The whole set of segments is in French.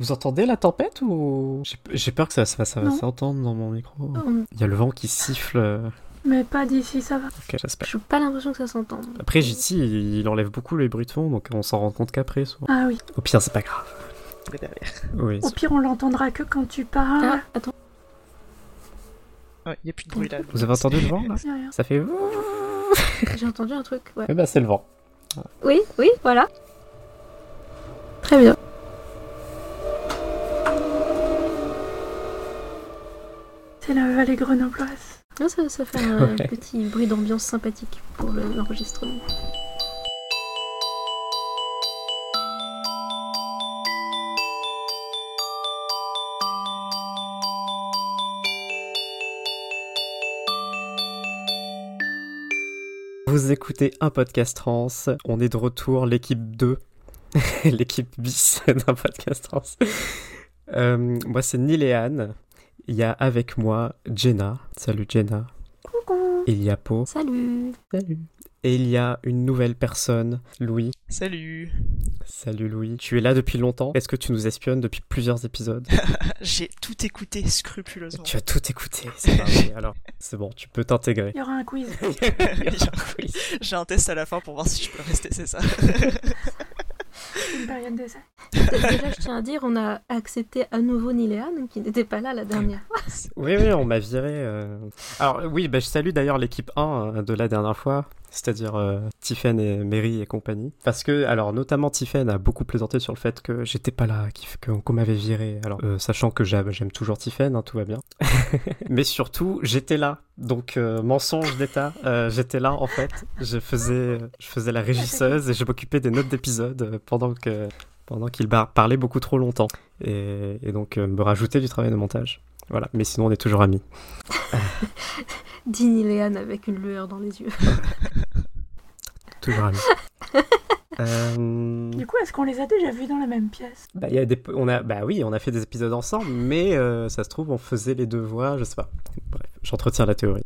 Vous entendez la tempête ou? J'ai- J'ai peur que ça, ça, ça va s'entendre dans mon micro. Il y a le vent qui siffle. euh, Mais pas d'ici, ça va. Ok, j'espère. Je pas l'impression que ça s'entende. Après, JT, il, il enlève beaucoup les bruits de fond, donc on s'en rend compte qu'après. souvent. Ah oui. Au pire, c'est pas grave. Oui. Au pire, on l'entendra que quand tu parles. Ah, attends. Ouais, il y a plus de bruit là. Vous avez entendu le vent là? Ça fait. J'ai entendu un truc, ouais. Eh ben, c'est le vent. Oui, oui, voilà. Très bien. C'est la vallée grenobloise. Ah, ça, ça fait un Ouais. petit bruit d'ambiance sympathique pour le- l'enregistrement. Vous écoutez un podcast trans. On est de retour, l'équipe 2. l'équipe bis d'un podcast trans. Euh, moi, c'est Niléane. Il y a avec moi Jenna. Salut Jenna. Coucou. Il y a Po. Salut Salut. Et il y a une nouvelle personne, Louis. Salut. Salut Louis. Tu es là depuis longtemps. Est-ce que tu nous espionnes depuis plusieurs épisodes J'ai tout écouté scrupuleusement. Tu as tout écouté. C'est vrai. Alors, c'est bon, tu peux t'intégrer. Il y aura un quiz. J'ai un test à la fin pour voir si je peux rester, c'est ça. Une période d'essai. Déjà, je tiens à dire, on a accepté à nouveau Niléane, qui n'était pas là la dernière fois. Oui, oui, on m'a viré. euh. Alors, oui, bah, je salue d'ailleurs l'équipe 1 euh, de la dernière fois, c'est-à-dire euh, Tiffen et Mary et compagnie. Parce que, alors, notamment Tiffen a beaucoup plaisanté sur le fait que j'étais pas là, qu'on m'avait viré. Alors, euh, sachant que j'aime toujours Tiffen, hein, tout va bien. Mais surtout, j'étais là. Donc, euh, mensonge d'État, euh, j'étais là en fait. Je faisais, je faisais la régisseuse et je m'occupais des notes d'épisode euh, pendant que. Pendant qu'il parlait beaucoup trop longtemps. Et, et donc, me rajouter du travail de montage. Voilà, mais sinon on est toujours amis. Dit Niléane avec une lueur dans les yeux. Toujours amis. Euh, Du coup, est-ce qu'on les a déjà vus dans la même pièce? Bah, il y a des, on a, bah oui, on a fait des épisodes ensemble, mais euh, ça se trouve, on faisait les deux voix, je sais pas. Bref, j'entretiens la théorie.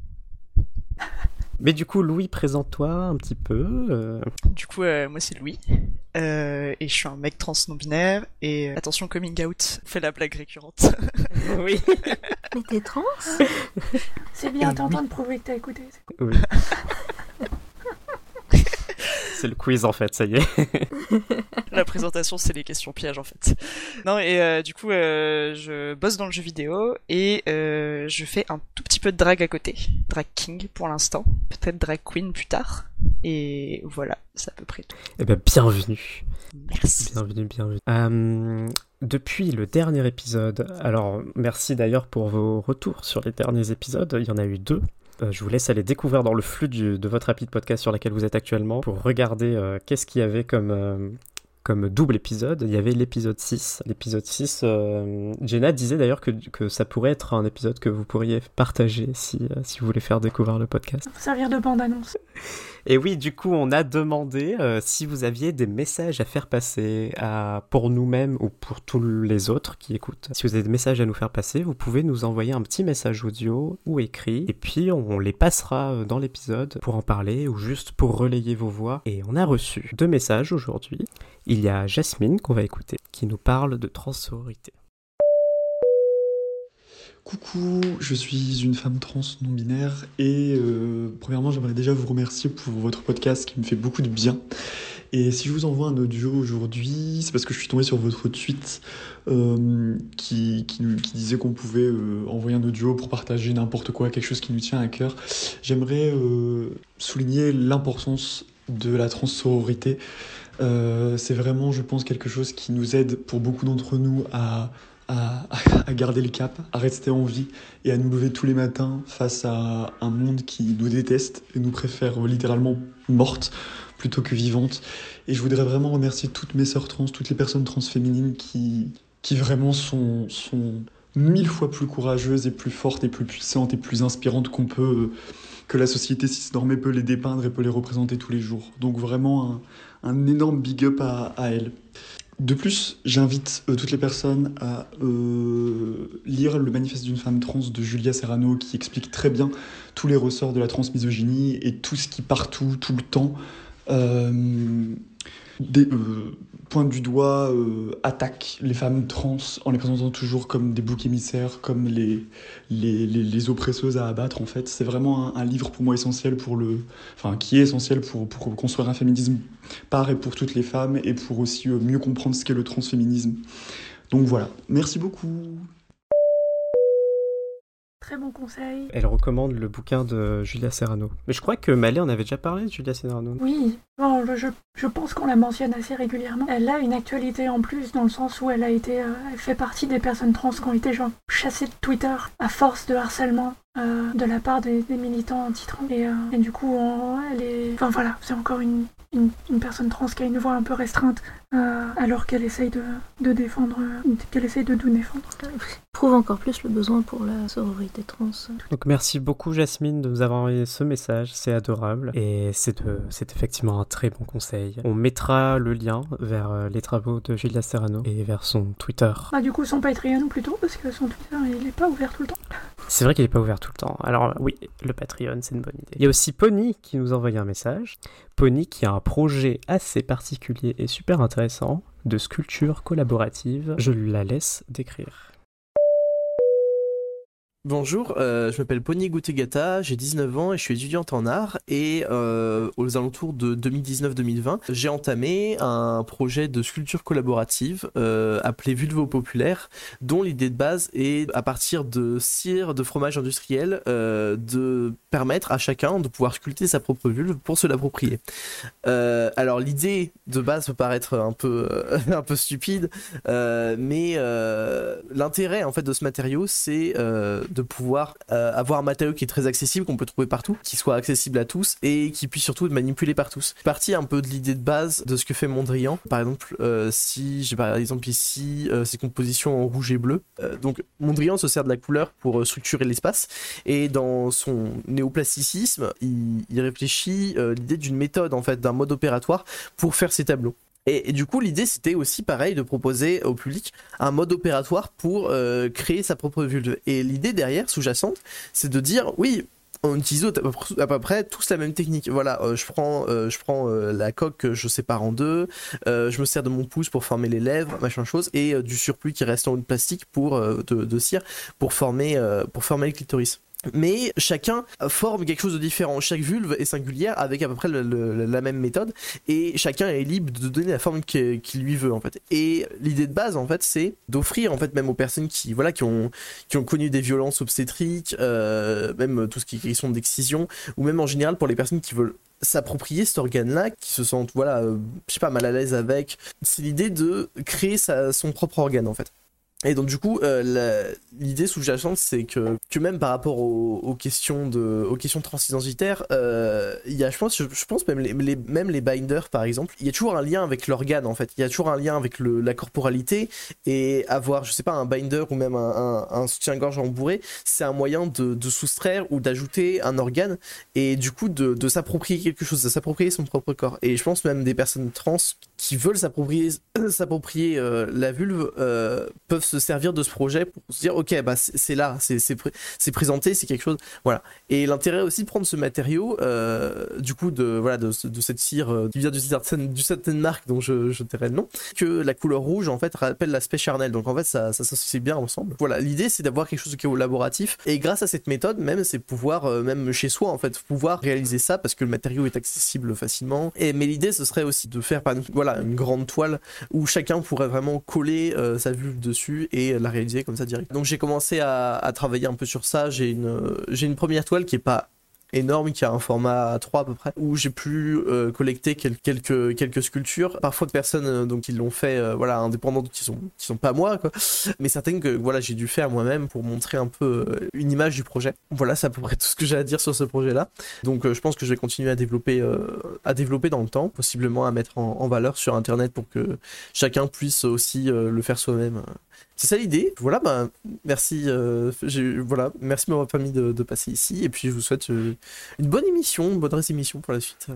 Mais du coup, Louis, présente-toi un petit peu. euh, Du coup, euh, moi c'est Louis. Euh, et je suis un mec trans non binaire. Et euh, attention, coming out, fait la blague récurrente. Oui. Mais t'es trans? C'est bien Oui. tentant de prouver que t'as écouté. oui. C'est le quiz en fait, ça y est. la présentation, c'est les questions pièges en fait. Non, et euh, du coup, euh, je bosse dans le jeu vidéo et euh, je fais un tout petit peu de drag à côté. Drag king pour l'instant. Peut-être drag queen plus tard. Et voilà, c'est à peu près tout. Eh ben, bienvenue. Merci. Bienvenue, bienvenue. Depuis le dernier épisode, alors merci d'ailleurs pour vos retours sur les derniers épisodes, il y en a eu deux. Euh, je vous laisse aller découvrir dans le flux de votre rapide podcast sur laquelle vous êtes actuellement pour regarder euh, qu'est-ce qu'il y avait comme, euh, comme double épisode. Il y avait l'épisode 6. L'épisode 6, euh, Jenna disait d'ailleurs que, que ça pourrait être un épisode que vous pourriez partager si, euh, si vous voulez faire découvrir le podcast. Servir de bande-annonce. Et oui, du coup, on a demandé euh, si vous aviez des messages à faire passer à, pour nous-mêmes ou pour tous les autres qui écoutent. Si vous avez des messages à nous faire passer, vous pouvez nous envoyer un petit message audio ou écrit, et puis on les passera dans l'épisode pour en parler ou juste pour relayer vos voix. Et on a reçu deux messages aujourd'hui. Il y a Jasmine qu'on va écouter, qui nous parle de transsororité. Coucou, je suis une femme trans non binaire et euh, premièrement j'aimerais déjà vous remercier pour votre podcast qui me fait beaucoup de bien. Et si je vous envoie un audio aujourd'hui, c'est parce que je suis tombé sur votre tweet euh, qui, disait qu'on pouvait euh, envoyer un audio pour partager n'importe quoi, quelque chose qui nous tient à cœur. J'aimerais souligner l'importance de la trans-sororité. Euh, c'est vraiment, je pense, quelque chose qui nous aide pour beaucoup d'entre nous à, à, à garder le cap, à rester en vie et à nous lever tous les matins face à un monde qui nous déteste et nous préfère littéralement mortes plutôt que vivantes. Et je voudrais vraiment remercier toutes mes sœurs trans, toutes les personnes trans féminines qui, qui vraiment sont, sont mille fois plus courageuses et plus fortes et plus puissantes et plus inspirantes qu'on peut, que la société cisnormée peut les dépeindre et peut les représenter tous les jours. Donc vraiment un, un énorme big up à, elles. De plus, j'invite euh, toutes les personnes à euh, lire le manifeste d'une femme trans de Julia Serrano qui explique très bien tous les ressorts de la transmisogynie et tout ce qui partout, tout le temps, euh, pointe du doigt, euh, attaque les femmes trans en les présentant toujours comme des boucs émissaires, comme les, les, les, les oppresseuses à abattre en fait. C'est vraiment un, un, livre pour moi essentiel pour le, enfin qui est essentiel pour, pour construire un féminisme par et pour toutes les femmes et pour aussi euh, mieux comprendre ce qu'est le transféminisme. Donc voilà, merci beaucoup. Très bon conseil. Elle recommande le bouquin de Julia Serrano. Mais je crois que Malé en avait déjà parlé de Julia Serrano. Oui, bon, je, je, pense qu'on la mentionne assez régulièrement. Elle a une actualité en plus dans le sens où elle a été, euh, elle fait partie des personnes trans qui ont été genre chassées de Twitter à force de harcèlement. Euh, de la part des, des militants anti-trans et, euh, et, du coup on, elle est enfin voilà c'est encore une, une, une, personne trans qui a une voix un peu restreinte euh, alors qu'elle essaye de, de défendre qu'elle essaye de tout défendre prouve encore plus le besoin pour la sororité trans donc merci beaucoup Jasmine de nous avoir envoyé ce message c'est adorable et c'est c'est effectivement un très bon conseil on mettra le lien vers les travaux de Julia Serrano et vers son Twitter bah du coup son Patreon plutôt parce que son Twitter il est pas ouvert tout le temps c'est vrai qu'il n'est pas ouvert tout le temps. Alors oui, le Patreon, c'est une bonne idée. Il y a aussi Pony qui nous a envoyé un message. Pony qui a un projet assez particulier et super intéressant de sculpture collaborative. Je la laisse décrire. Bonjour, euh, je m'appelle Pony Goutegata, j'ai 19 ans et je suis étudiante en art et euh, aux alentours de 2019-2020, j'ai entamé un projet de sculpture collaborative euh, appelé Vulvo Populaire, dont l'idée de base est à partir de cire de fromage industriel de permettre à chacun de pouvoir sculpter sa propre vulve pour se l'approprier. alors l'idée de base peut paraître un peu, un peu stupide, mais l'intérêt en fait de ce matériau c'est de pouvoir euh, avoir un matériau qui est très accessible, qu'on peut trouver partout, qui soit accessible à tous et qui puisse surtout être manipulé par tous. Partie un peu de l'idée de base de ce que fait Mondrian. Par exemple, euh, si j'ai par exemple ici euh, ces compositions en rouge et bleu. Euh, donc Mondrian se sert de la couleur pour structurer l'espace et dans son néoplasticisme, il, il réfléchit l'idée d'une méthode en fait, d'un mode opératoire pour faire ses tableaux. Et, du coup, l'idée, c'était aussi pareil de proposer au public un mode opératoire pour euh, créer sa propre vulve. Et l'idée derrière, sous-jacente, c'est de dire, oui, on utilise à peu près tous la même technique. Voilà, euh, je prends, euh, la coque que je sépare en deux, je me sers de mon pouce pour former les lèvres, machin chose, et du surplus qui reste en haut plastique pour de, de, cire pour former le clitoris mais chacun forme quelque chose de différent. Chaque vulve est singulière avec à peu près la même méthode et chacun est libre de donner la forme qu'il qu lui veut en fait. Et l'idée de base en fait c'est d'offrir en fait même aux personnes qui voilà qui ont qui ont connu des violences obstétriques, euh, même tout ce qui est question d'excision ou même en général pour les personnes qui veulent s'approprier cet organe-là, qui se sentent, voilà, euh, je sais pas, mal à l'aise avec. C'est l'idée de créer son propre organe, en fait. Et donc du coup, euh, l'idée sous-jacente, c'est que, que même par rapport aux, questions de, aux questions transidentitaires, euh, y a, je pense, je, pense même les, même les binders par exemple, il y a toujours un lien avec l'organe en fait. Il y a toujours un lien avec la corporalité et avoir, je sais pas, un binder ou même un, soutien-gorge embourré, c'est un moyen de, soustraire ou d'ajouter un organe et du coup de, s'approprier quelque chose, de s'approprier son propre corps. Et je pense même des personnes trans qui veulent s'approprier, s'approprier euh, la vulve peuvent se servir de ce projet pour se dire ok bah c'est là c'est c'est présenté c'est quelque chose voilà. Et l'intérêt aussi de prendre ce matériau euh, du coup de voilà de, de cette cire euh, qui vient d'une certaine, certaine marque dont je, je tairai le nom que la couleur rouge en fait rappelle l'aspect charnel. Donc en fait ça ça s'associe bien ensemble. Voilà l'idée c'est d'avoir quelque chose est collaboratif. Et grâce à cette méthode même c'est pouvoir euh, même chez soi en fait pouvoir réaliser ça parce que le matériau est accessible facilement. Et mais l'idée ce serait aussi de faire par voilà une grande toile où chacun pourrait vraiment coller sa vulve dessus et la réaliser comme ça direct. Donc j'ai commencé à, travailler un peu sur ça. J'ai une, j'ai une première toile qui est pas énorme qui a un format 3 à peu près où j'ai pu euh, collecter quel, quelques sculptures. Parfois de personnes euh, donc qui l'ont fait euh, voilà indépendantes qui sont sont pas moi quoi. Mais certaines que voilà j'ai dû faire moi-même pour montrer un peu euh, une image du projet. Voilà c'est à peu près tout ce que j'ai à dire sur ce projet là donc je pense que je vais continuer à développer à développer dans le temps possiblement à mettre en, valeur sur internet pour que chacun puisse aussi le faire soi-même c'est ça l'idée. Voilà, bah, merci. Euh, voilà, merci de m'avoir permis de, de, passer ici. Et puis, je vous souhaite euh, une bonne émission, une bonne émission pour la suite.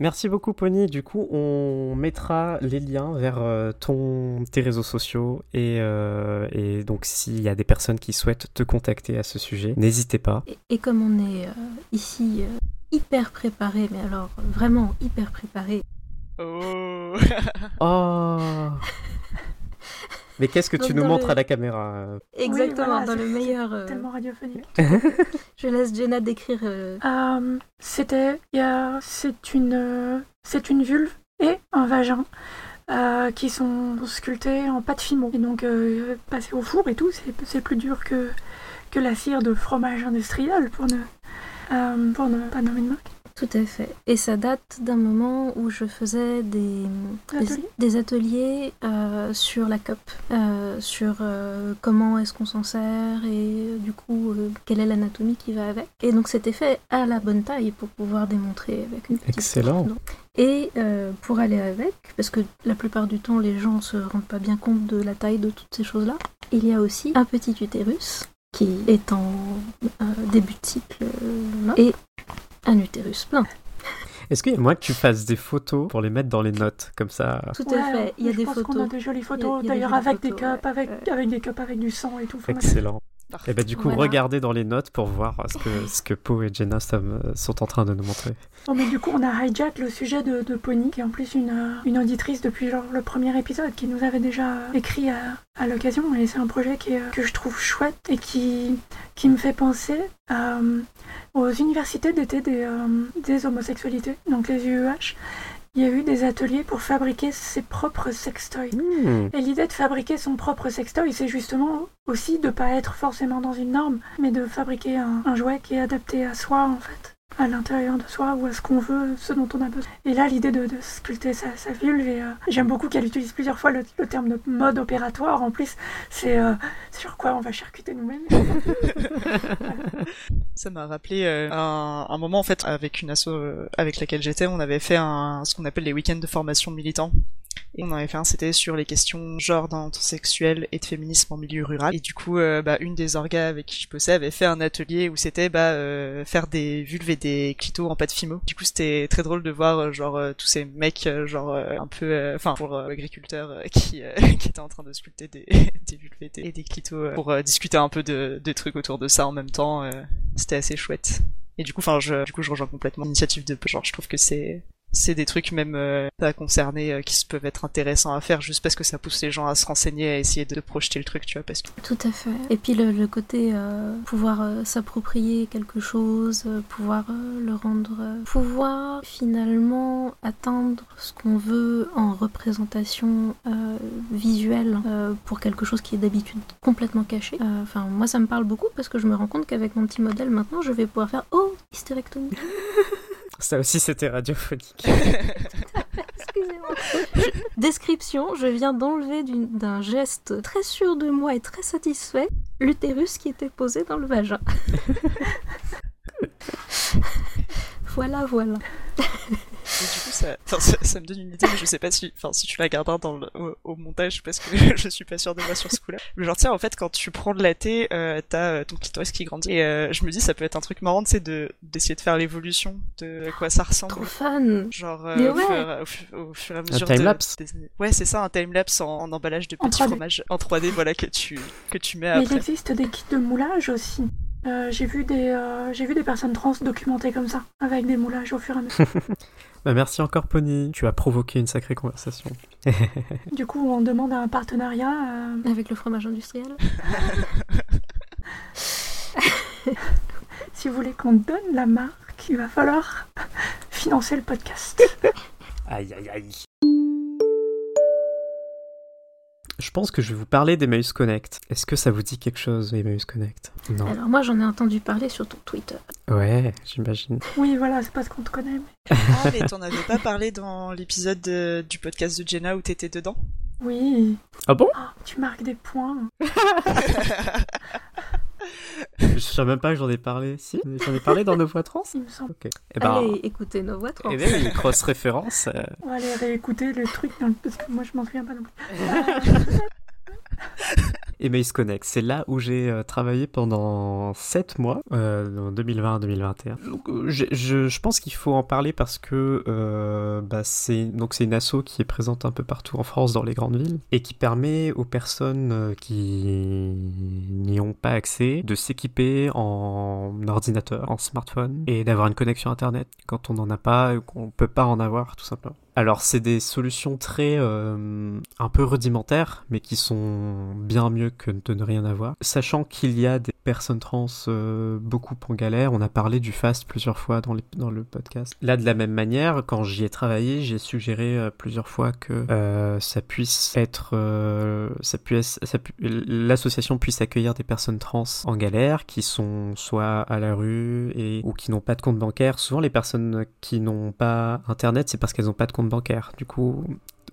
Merci beaucoup, Pony. Du coup, on mettra les liens vers euh, ton, tes réseaux sociaux. Et, euh, et donc, s'il y a des personnes qui souhaitent te contacter à ce sujet, n'hésitez pas. Et, et, comme on est euh, ici hyper préparé, mais alors vraiment hyper préparé. Oh Oh Mais qu'est-ce que tu nous montres le- à la caméra euh Exactement, voilà, dans le meilleur. euh, Tellement radiophonique. Je laisse Jenna décrire. euh, Euh, C'était, il y a- c'est une, euh, c'est une vulve et un vagin euh, qui sont sculptés en pâte fimo. Et donc euh, passé au four et tout, c'est, c'est plus dur que que la cire de fromage industriel pour ne euh, pour ne pas nommer de marque. Tout à fait. Et ça date d'un moment où je faisais des, des, Atelier. des ateliers euh, sur la cup, euh, sur euh, comment est-ce qu'on s'en sert et du coup euh, quelle est l'anatomie qui va avec. Et donc c'était fait à la bonne taille pour pouvoir démontrer avec une petite Excellent. porte. Et euh, pour aller avec, parce que la plupart du temps les gens se rendent pas bien compte de la taille de toutes ces choses-là, il y a aussi un petit utérus qui est en euh, début de cycle euh, là, et un utérus plein. Est-ce qu'il y a moyen que tu fasses des photos pour les mettre dans les notes Comme ça. Tout à fait. Il y a je des pense photos. qu'on a des jolies photos, d'ailleurs avec des cups, ouais. avec, avec des cups avec du sang et tout. Excellent. Parfait. Et bah du coup, Voilà. regardez dans les notes pour voir ce que, ce que Po et Jenna sont, sont en train de nous montrer. Bon, mais du coup, on a hijack le sujet de, de Pony, qui est en plus une, euh, une auditrice depuis genre, le premier épisode, qui nous avait déjà euh, écrit à, à l'occasion. Et c'est un projet qui est, euh, que je trouve chouette et qui, qui me fait penser euh, aux universités d'été des, euh, des homosexualités, donc les UEH. Il y a eu des ateliers pour fabriquer ses propres sextoys. Hmm. Et l'idée de fabriquer son propre sextoy, c'est justement aussi de pas être forcément dans une norme, mais de fabriquer un, un jouet qui est adapté à soi, en fait, à l'intérieur de soi ou à ce qu'on veut, ce dont on a besoin. Et là, l'idée de, de sculpter sa, sa vulve, et euh, j'aime beaucoup qu'elle utilise plusieurs fois le, le terme de mode opératoire. En plus, c'est euh, sur quoi on va charcuter nous-mêmes. Ça m'a rappelé euh, un, un moment en fait avec une asso euh, avec laquelle j'étais, on avait fait un, ce qu'on appelle les week-ends de formation de militants. Et on avait fait un, c'était sur les questions genre sexuel et de féminisme en milieu rural. Et du coup, euh, bah, une des orgas avec qui je bossais avait fait un atelier où c'était bah, euh, faire des vulves des clitos en pâte fimo. Du coup, c'était très drôle de voir euh, genre euh, tous ces mecs euh, genre un peu, enfin pour agriculteurs euh, qui qui étaient en train de sculpter des des et des, clitos pour discuter un peu de, de trucs autour de ça en même temps. c'était assez chouette. Et du coup, enfin, je, du coup, je rejoins complètement l'initiative de, genre, je trouve que c'est, c'est des trucs même euh, pas concernés euh, qui se peuvent être intéressants à faire juste parce que ça pousse les gens à se renseigner, à essayer de projeter le truc, tu vois, parce que Tout à fait. Et puis le, le côté euh, pouvoir euh, s'approprier quelque chose, pouvoir le rendre, pouvoir finalement atteindre ce qu'on veut en représentation visuelle pour quelque chose qui est d'habitude complètement caché. Enfin, moi ça me parle beaucoup parce que je me rends compte qu'avec mon petit modèle maintenant, je vais pouvoir faire oh hystérectomie. Ça aussi, c'était radiophonique. Excusez-moi. Description, je viens d'enlever d'un geste très sûr de moi et très satisfait l'utérus qui était posé dans le vagin. voilà, voilà. Coup, ça, enfin, ça, ça me donne une idée, mais je sais pas si, enfin, si tu la garderas dans le, au, au montage, parce que je suis pas sûre de moi sur ce coup-là. Mais genre, tiens, en fait, quand tu prends de la thé, euh, t'as euh, ton clitoris qui grandit. Et euh, je me dis, ça peut être un truc marrant, c'est de d'essayer de faire l'évolution de quoi ça ressemble. Trop fun. Genre euh, au, ouais. fur, au, fu- au fur et à mesure time-lapse. de, des- ouais c'est ça un timelapse en, en emballage de petits 3D. fromages en 3D voilà que tu que tu mets Mais il après existe des kits de moulage aussi. Euh, j'ai vu des euh, j'ai vu des personnes trans documentées comme ça, avec des moulages au fur et à mesure. Bah, merci encore, Pony. Tu as provoqué une sacrée conversation. du coup, on demande un partenariat. euh, Avec le fromage industriel. si vous voulez qu'on donne la marque, il va falloir financer le podcast. Aïe, aïe, aïe. Je pense que je vais vous parler d'Emmaüs Connect. Est-ce que ça vous dit quelque chose, Emmaüs Connect? Non. Alors moi j'en ai entendu parler sur ton Twitter. Ouais, j'imagine. Oui, voilà, c'est parce qu'on te connaît. mais- ah mais t'en avais pas parlé dans l'épisode de- du podcast de Jenna où t'étais dedans? Oui. Ah bon? Ah, tu marques des points. Je sais même pas que j'en ai parlé. Si J'en ai parlé dans nos voix trans Il me semble. Ok. Eh ben, Allez, écoutez nos voix trans. eh ben, une grosse référence. euh, On va aller réécouter le truc dans le- parce que moi je m'en souviens pas non plus. Emails Connect. C'est là où j'ai euh, travaillé pendant 7 mois, euh, en 2020-2021. Je, je, je, pense qu'il faut en parler parce que euh, bah, c'est donc c'est une asso qui est présente un peu partout en France, dans les grandes villes, et qui permet aux personnes euh, qui n'y ont pas accès de s'équiper en ordinateur, en smartphone, et d'avoir une connexion Internet quand on n'en a pas, qu'on peut pas en avoir tout simplement. Alors c'est des solutions très euh, un peu rudimentaires, mais qui sont bien mieux que de ne rien avoir. Sachant qu'il y a des personnes trans euh, beaucoup en galère, on a parlé du fast plusieurs fois dans, le podcast. Là de la même manière, quand j'y ai travaillé, j'ai suggéré euh, plusieurs fois que ça puisse être, ça puisse, l'association puisse accueillir des personnes trans en galère, qui sont soit à la rue et ou qui n'ont pas de compte bancaire. Souvent les personnes qui n'ont pas internet, c'est parce qu'elles n'ont pas de compte bancaire. Du coup,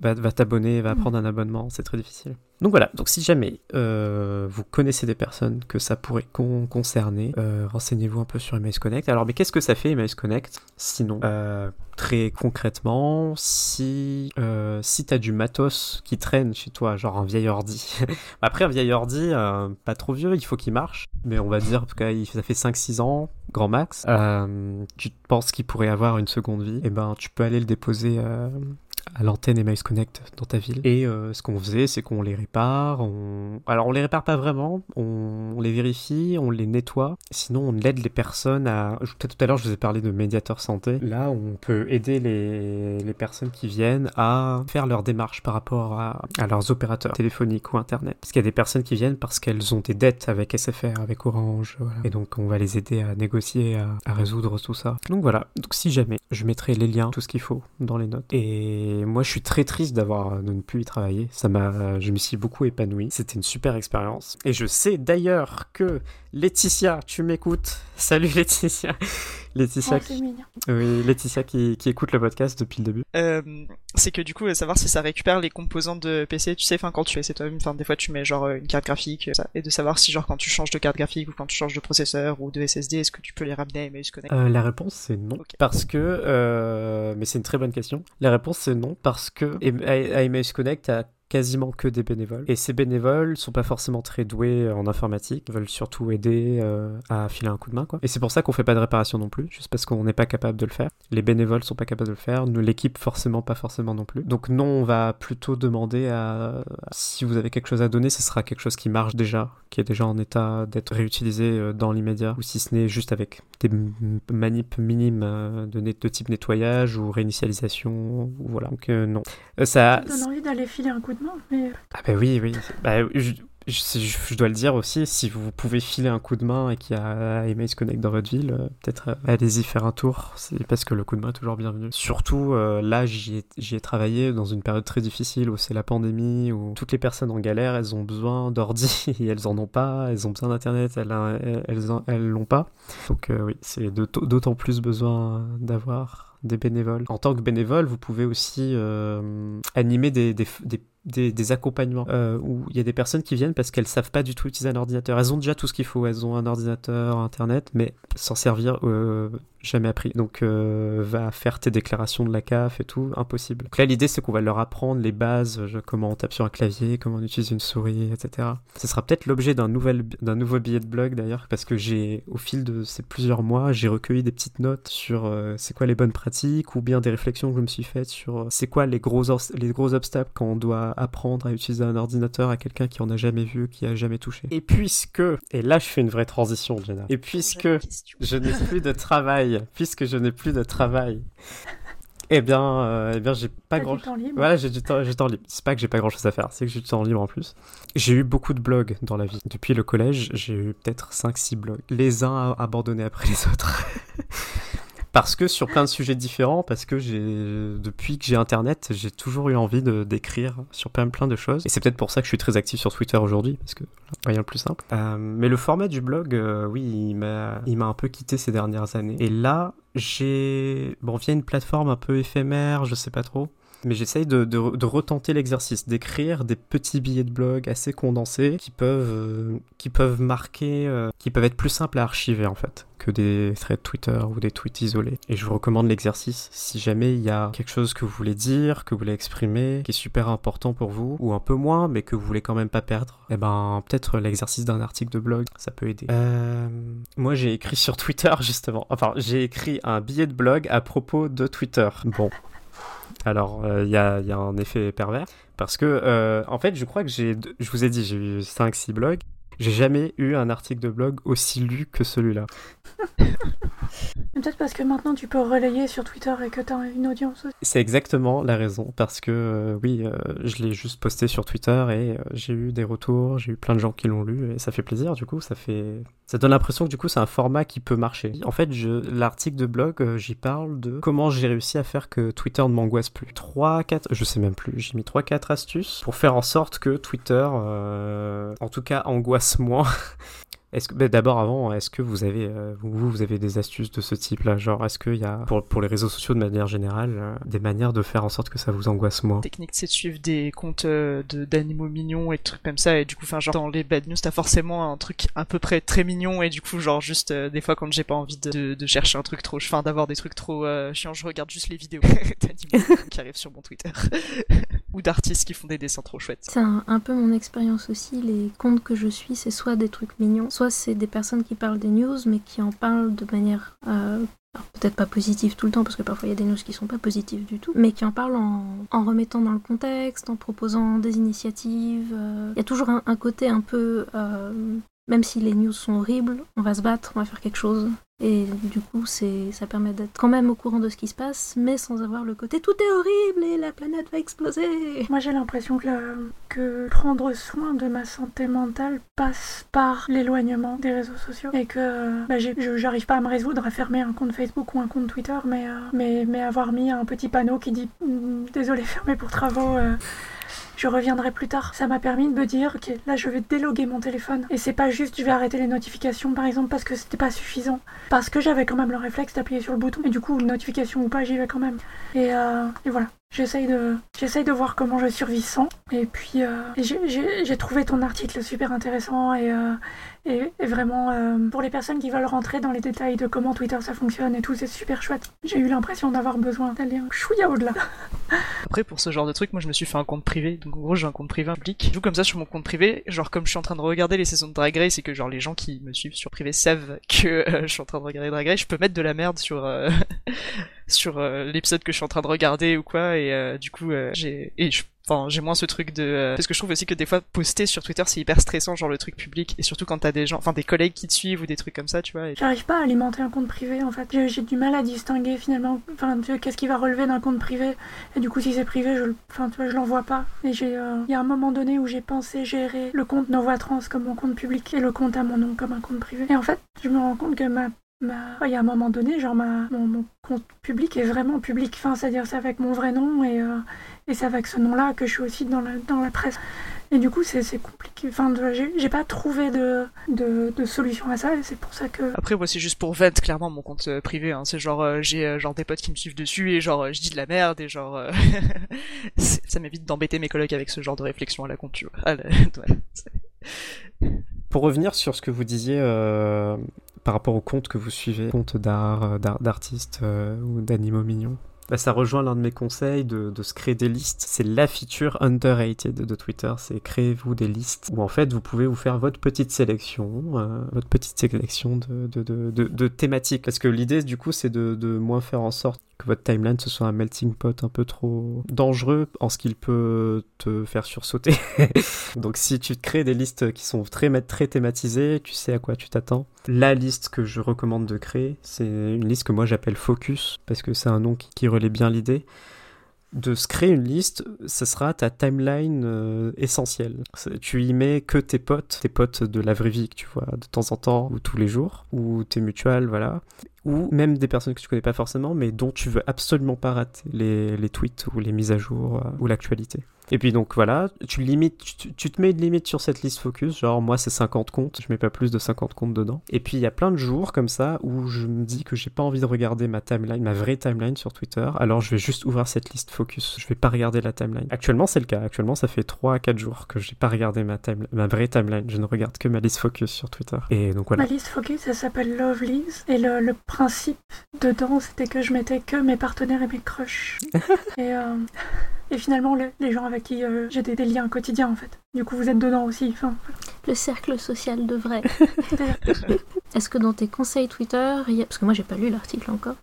va, va t'abonner, va prendre un abonnement, c'est très difficile. Donc voilà, donc si jamais euh, vous connaissez des personnes que ça pourrait con concerner, euh, renseignez-vous un peu sur Emails Connect. Alors mais qu'est-ce que ça fait Emails Connect? Sinon, euh, très concrètement, si, si t'as du matos qui traîne chez toi, genre un vieil ordi, après un vieil ordi, pas trop vieux, il faut qu'il marche, mais on va dire que ça fait 5-6 ans, grand max, tu penses qu'il pourrait avoir une seconde vie, et ben tu peux aller le déposer à l'antenne Emails Connect dans ta ville. Et euh, ce qu'on faisait, c'est qu'on les répare. On... Alors on les répare pas vraiment, on... les vérifie, on les nettoie. Sinon, on aide les personnes à. Tout à l'heure, je vous ai parlé de médiateur santé. Là, on peut aider les, les personnes qui viennent à faire leur démarche par rapport à, à leurs opérateurs téléphoniques ou internet. Parce qu'il y a des personnes qui viennent parce qu'elles ont des dettes avec SFR, avec Orange. Voilà. Et donc, on va les aider à négocier, à, à résoudre tout ça. Donc voilà. Donc si jamais, je mettrai les liens, tout ce qu'il faut dans les notes. Et moi, je suis très triste d'avoir de ne plus y travailler. Ça m'a, je me suis beaucoup épanoui. C'était une super expérience. Et je sais d'ailleurs que Laetitia, tu m'écoutes. Salut Laetitia. Laetitia, Oh, qui... oui, Laetitia qui, qui écoute le podcast depuis le début. Euh, c'est que du coup, savoir si ça récupère les composants de PC, tu sais, enfin quand tu essaies toi-même, enfin des fois tu mets genre une carte graphique, ça, et de savoir si genre quand tu changes de carte graphique ou quand tu changes de processeur ou de SSD, est-ce que tu peux les ramener à Emails Connect Euh, la réponse c'est non. Parce que, euh, mais c'est une très bonne question. La réponse c'est non parce que à Emails Connect a quasiment que des bénévoles. Et ces bénévoles sont pas forcément très doués en informatique, veulent surtout aider euh, à filer un coup de main. Quoi. Et c'est pour ça qu'on fait pas de réparation non plus, juste parce qu'on n'est pas capable de le faire. Les bénévoles sont pas capables de le faire, nous l'équipe forcément pas forcément non plus. Donc non, on va plutôt demander à... Si vous avez quelque chose à donner, ce sera quelque chose qui marche déjà, qui est déjà en état d'être réutilisé euh, dans l'immédiat, ou si ce n'est juste avec des manips minimes euh, de, type nettoyage ou réinitialisation, ou voilà. Donc non. ça... Ça donne envie d'aller filer un coup de main, Ah bah oui, oui. Bah, je, je, dois le dire aussi, si vous pouvez filer un coup de main et qu'il y a Emails Connect dans votre ville, euh, peut-être euh, allez-y faire un tour, c'est parce que le coup de main est toujours bienvenu. Surtout, euh, là, j'y ai, ai, travaillé dans une période très difficile où c'est la pandémie, où toutes les personnes en galère, elles ont besoin d'ordi et elles en ont pas, elles ont besoin d'internet, elles, elles, elles l'ont pas. Donc oui, c'est d'autant plus besoin d'avoir des bénévoles. En tant que bénévole, vous pouvez aussi euh, animer des des, accompagnements euh, où il y a des personnes qui viennent parce qu'elles savent pas du tout utiliser un ordinateur. Elles ont déjà tout ce qu'il faut, elles ont un ordinateur, internet, mais s'en servir euh, jamais appris. Donc euh, va faire tes déclarations de la CAF et tout, impossible. Donc là l'idée c'est qu'on va leur apprendre les bases, comment on tape sur un clavier, comment on utilise une souris, etc. Ce sera peut-être l'objet d'un nouvel d'un nouveau billet de blog d'ailleurs parce que j'ai au fil de ces plusieurs mois j'ai recueilli des petites notes sur euh, c'est quoi les bonnes pratiques ou bien des réflexions que je me suis faites sur euh, c'est quoi les gros les gros obstacles quand on doit apprendre à utiliser un ordinateur à quelqu'un qui en a jamais vu, qui a jamais touché. Et puisque, et là je fais une vraie transition, Jenna, et puisque je n'ai plus de travail, puisque je n'ai plus de travail, eh bien, euh, eh bien j'ai pas grand temps libre. Voilà, j'ai du temps, j'ai temps libre. C'est pas que j'ai pas grand chose à faire, c'est que j'ai du temps libre en plus. J'ai eu beaucoup de blogs dans la vie. Depuis le collège, j'ai eu peut-être 5-6 blogs. Les uns abandonnés après les autres. parce que sur plein de sujets différents, parce que j'ai depuis que j'ai internet, j'ai toujours eu envie de d'écrire sur plein de choses. Et c'est peut-être pour ça que je suis très actif sur Twitter aujourd'hui, parce que rien le plus simple. Euh, mais le format du blog, euh, oui, il m'a il m'a un peu quitté ces dernières années. Et là, j'ai bon via une plateforme un peu éphémère, je sais pas trop. Mais j'essaye de, de, retenter l'exercice, d'écrire des petits billets de blog assez condensés qui peuvent, euh, qui peuvent marquer, euh, qui peuvent être plus simples à archiver en fait que des threads Twitter ou des tweets isolés. Et je vous recommande l'exercice si jamais il y a quelque chose que vous voulez dire, que vous voulez exprimer, qui est super important pour vous, ou un peu moins, mais que vous voulez quand même pas perdre. Eh ben, peut-être l'exercice d'un article de blog, ça peut aider. Euh, moi, j'ai écrit sur Twitter justement. Enfin, j'ai écrit un billet de blog à propos de Twitter. Bon. Alors, il y, a, y, a, un effet pervers. Parce que, euh, en fait, je crois que j'ai. Je vous ai dit, j'ai eu 5-6 blogs. J'ai jamais eu un article de blog aussi lu que celui-là. Peut-être parce que maintenant tu peux relayer sur Twitter et que tu as une audience. C'est exactement la raison, parce que euh, oui, euh, je l'ai juste posté sur Twitter et euh, j'ai eu des retours, j'ai eu plein de gens qui l'ont lu et ça fait plaisir du coup, ça fait... Ça donne l'impression que du coup c'est un format qui peut marcher. En fait, l'article de blog, j'y parle de comment j'ai réussi à faire que Twitter ne m'angoisse plus. 3, 4, je sais même plus, j'ai mis 3-4 astuces pour faire en sorte que Twitter, en tout cas, angoisse moins Est-ce que, d'abord avant, est-ce que vous avez, euh, vous, vous avez des astuces de ce type-là? Genre, est-ce qu'il y a, pour, pour les réseaux sociaux de manière générale, euh, des manières de faire en sorte que ça vous angoisse moins? La technique, c'est de suivre des comptes euh, de, d'animaux mignons et des trucs comme ça. Et du coup, enfin, genre, dans les bad news, t'as forcément un truc à peu près très mignon. Et du coup, genre, juste, des fois, quand j'ai pas envie de, de, chercher un truc trop, enfin, d'avoir des trucs trop chiants, je regarde juste les vidéos d'animaux qui arrivent sur mon Twitter. Ou d'artistes qui font des dessins trop chouettes. C'est un, un peu mon expérience aussi. Les comptes que je suis, c'est soit des trucs mignons, soit c'est des personnes qui parlent des news, mais qui en parlent de manière euh, peut-être pas positive tout le temps, parce que parfois il y a des news qui sont pas positives du tout, mais qui en parlent en, remettant dans le contexte, en proposant des initiatives. Euh. Il y a toujours un, un côté un peu euh, même si les news sont horribles, on va se battre, on va faire quelque chose. Et du coup, c'est, ça permet d'être quand même au courant de ce qui se passe, mais sans avoir le côté tout est horrible et la planète va exploser. Moi, j'ai l'impression que, que prendre soin de ma santé mentale passe par l'éloignement des réseaux sociaux et que bah, j'arrive pas à me résoudre à fermer un compte Facebook ou un compte Twitter, mais, euh, mais, mais avoir mis un petit panneau qui dit mm, désolé fermé pour travaux. Euh, je reviendrai plus tard. Ça m'a permis de me dire, ok, là je vais déloguer mon téléphone. Et c'est pas juste, je vais arrêter les notifications par exemple parce que c'était pas suffisant. Parce que j'avais quand même le réflexe d'appuyer sur le bouton. Et du coup, notification ou pas, j'y vais quand même. Et, euh, et voilà. J'essaye de, j'essaye de voir comment je survis sans. Et puis, euh, j'ai trouvé ton article super intéressant et, euh, et, vraiment, euh, pour les personnes qui veulent rentrer dans les détails de comment Twitter ça fonctionne et tout, c'est super chouette. J'ai eu l'impression d'avoir besoin d'aller un chouïa au-delà. Après, pour ce genre de truc, moi je me suis fait un compte privé. Donc en gros, j'ai un compte privé public. Je joue comme ça sur mon compte privé. Genre, comme je suis en train de regarder les saisons de Drag Race et que genre les gens qui me suivent sur privé savent que je suis en train de regarder Drag Race, je peux mettre de la merde sur sur l'épisode que je suis en train de regarder ou quoi et euh, du coup euh, j'ai et enfin j'ai moins ce truc de parce que je trouve aussi que des fois poster sur Twitter c'est hyper stressant genre le truc public et surtout quand t'as des gens enfin des collègues qui te suivent ou des trucs comme ça tu vois j'arrive pas à alimenter un compte privé en fait. J'ai du mal à distinguer finalement enfin qu'est-ce qui va relever d'un compte privé. Et du coup si c'est privé je enfin tu vois je l'envoie pas. Et j'ai il y a un moment donné où j'ai pensé gérer le compte Nova Trans comme mon compte public et le compte à mon nom comme un compte privé. Et en fait je me rends compte que ma il y a un moment donné, genre ma, mon, compte public est vraiment public, enfin, c'est-à-dire c'est avec mon vrai nom et, euh, et c'est avec ce nom-là que je suis aussi dans la, dans la presse. Et du coup, c'est compliqué. Enfin, j'ai pas trouvé de, de, de, solution à ça, et c'est pour ça que. Après, moi, c'est juste pour vent, clairement, mon compte euh, privé. Hein. C'est genre, euh, j'ai genre des potes qui me suivent dessus, et genre, je dis de la merde, et genre. ça m'évite d'embêter mes collègues avec ce genre de réflexion à la compte, tu vois. pour revenir sur ce que vous disiez par rapport au compte que vous suivez, compte d'art, euh, d'artistes euh, ou d'animaux mignons bah, ça rejoint l'un de mes conseils de, de, se créer des listes. C'est la feature underrated de Twitter, c'est créez-vous des listes où en fait vous pouvez vous faire votre petite sélection, euh, votre petite sélection de, de, de, thématiques. Parce que l'idée du coup c'est de moins faire en sorte que votre timeline ce soit un melting pot un peu trop dangereux en ce qu'il peut te faire sursauter. Donc si tu te crées des listes qui sont très, thématisées, tu sais à quoi tu t'attends. La liste que je recommande de créer, c'est une liste que moi j'appelle Focus, parce que c'est un nom qui, qui relaie bien l'idée de se créer une liste, ce sera ta timeline euh, essentielle. Tu y mets que tes potes, tes potes de la vraie vie que tu vois de temps en temps ou tous les jours, ou tes mutuelles, voilà ou même des personnes que tu connais pas forcément, mais dont tu veux absolument pas rater les, les tweets ou les mises à jour euh, ou l'actualité. Et puis donc voilà, tu limites, tu, tu, te mets une limite sur cette liste focus, genre moi c'est 50 comptes, je mets pas plus de 50 comptes dedans. Et puis il y a plein de jours comme ça où je me dis que j'ai pas envie de regarder ma timeline, ma vraie timeline sur Twitter, alors je vais juste ouvrir cette liste focus, je vais pas regarder la timeline. Actuellement c'est le cas, actuellement ça fait 3 à 4 jours que j'ai pas regardé ma, time, ma vraie timeline, je ne regarde que ma liste focus sur Twitter. Et donc voilà. Ma liste focus elle s'appelle Lovelies et le, le, principe dedans c'était que je mettais que mes partenaires et mes crushs. et euh... Et finalement, les, les gens avec qui euh, j'ai des, des, liens quotidiens, en fait. Du coup, vous êtes dedans aussi. Enfin, voilà. Le cercle social de vrai. est-ce que dans tes conseils Twitter, il y a... parce que moi, j'ai pas lu l'article encore,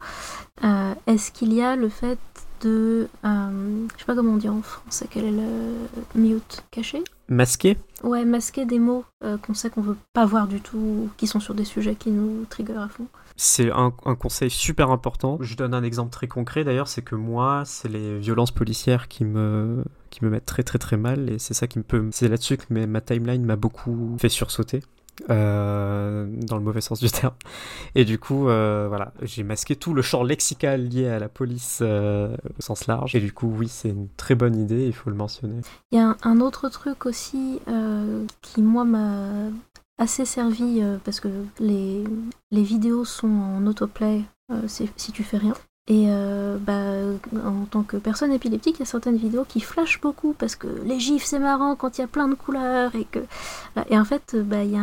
euh, est-ce qu'il y a le fait de. Euh, je sais pas comment on dit en français, quel est le mute caché Masqué Ouais, masquer des mots euh, qu'on sait qu'on veut pas voir du tout, qui sont sur des sujets qui nous trigger à fond. C'est un, un, conseil super important. Je donne un exemple très concret d'ailleurs, c'est que moi, c'est les violences policières qui me, qui me mettent très très très mal et c'est ça qui me peut. C'est là-dessus que ma timeline m'a beaucoup fait sursauter. Euh, dans le mauvais sens du terme. Et du coup, euh, voilà, j'ai masqué tout le champ lexical lié à la police euh, au sens large. Et du coup, oui, c'est une très bonne idée, il faut le mentionner. Il y a un, autre truc aussi qui, moi, m'a assez servi parce que les, les vidéos sont en autoplay si tu fais rien. Et euh, bah, en tant que personne épileptique, il y a certaines vidéos qui flashent beaucoup parce que les gifs c'est marrant quand il y a plein de couleurs et que et en fait bah il y a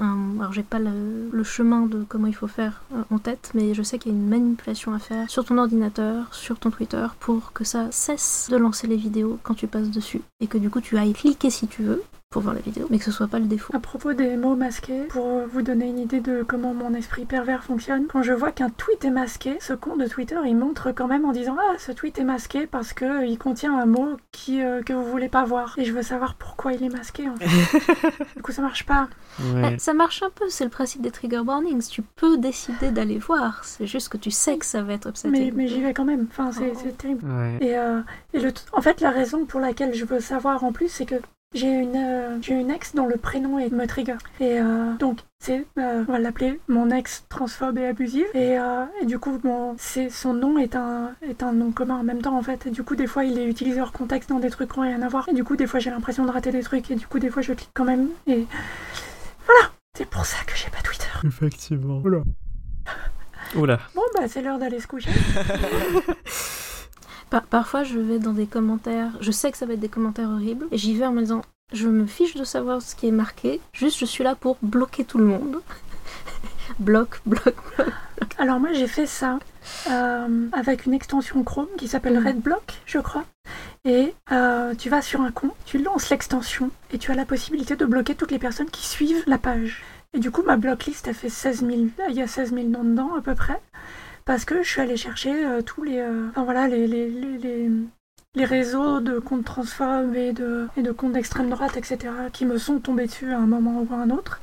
un alors j'ai pas le, le, chemin de comment il faut faire en tête mais je sais qu'il y a une manipulation à faire sur ton ordinateur, sur ton Twitter pour que ça cesse de lancer les vidéos quand tu passes dessus et que du coup tu ailles cliquer si tu veux pour voir la vidéo, mais que ce soit pas le défaut. À propos des mots masqués, pour vous donner une idée de comment mon esprit pervers fonctionne, quand je vois qu'un tweet est masqué, ce compte de Twitter il montre quand même en disant ah ce tweet est masqué parce que euh, il contient un mot qui euh, que vous voulez pas voir et je veux savoir pourquoi il est masqué en fait. du coup ça marche pas. Ouais. Ça marche un peu, c'est le principe des trigger warnings. Tu peux décider d'aller voir, c'est juste que tu sais que ça va être upsetting. Mais, mais j'y vais quand même. Enfin c'est oh. terrible. Ouais. Et, euh, et le en fait la raison pour laquelle je veux savoir en plus c'est que j'ai une, euh, j'ai une ex dont le prénom est me trigger. Et euh, donc, c'est, euh, on va l'appeler mon ex transphobe et abusive. Et, et du coup, bon, c'est, son nom est un, est un nom commun en même temps, en fait. Et du coup, des fois, il est utilisé hors contexte dans des trucs qui n'ont rien à voir. Et du coup, des fois, j'ai l'impression de rater des trucs. Et du coup, des fois, je clique quand même. Et voilà! C'est pour ça que j'ai pas Twitter. Effectivement. Oula. Oula. Bon, bah, c'est l'heure d'aller se coucher. Par parfois, je vais dans des commentaires, je sais que ça va être des commentaires horribles, et j'y vais en me disant, je me fiche de savoir ce qui est marqué, juste je suis là pour bloquer tout le monde. bloc, bloc, bloc. Alors moi, j'ai fait ça euh, avec une extension Chrome qui s'appelle Mhm. RedBlock, je crois. Et euh, tu vas sur un compte, tu lances l'extension, et tu as la possibilité de bloquer toutes les personnes qui suivent la page. Et du coup, ma blocklist a fait 16 000, il y a 16 000 noms dedans à peu près parce que je suis allée chercher euh, tous les, euh, enfin voilà, les, les, les, les, réseaux de comptes transphobes et de, et de comptes d'extrême droite, etc., qui me sont tombés dessus à un moment ou à un autre,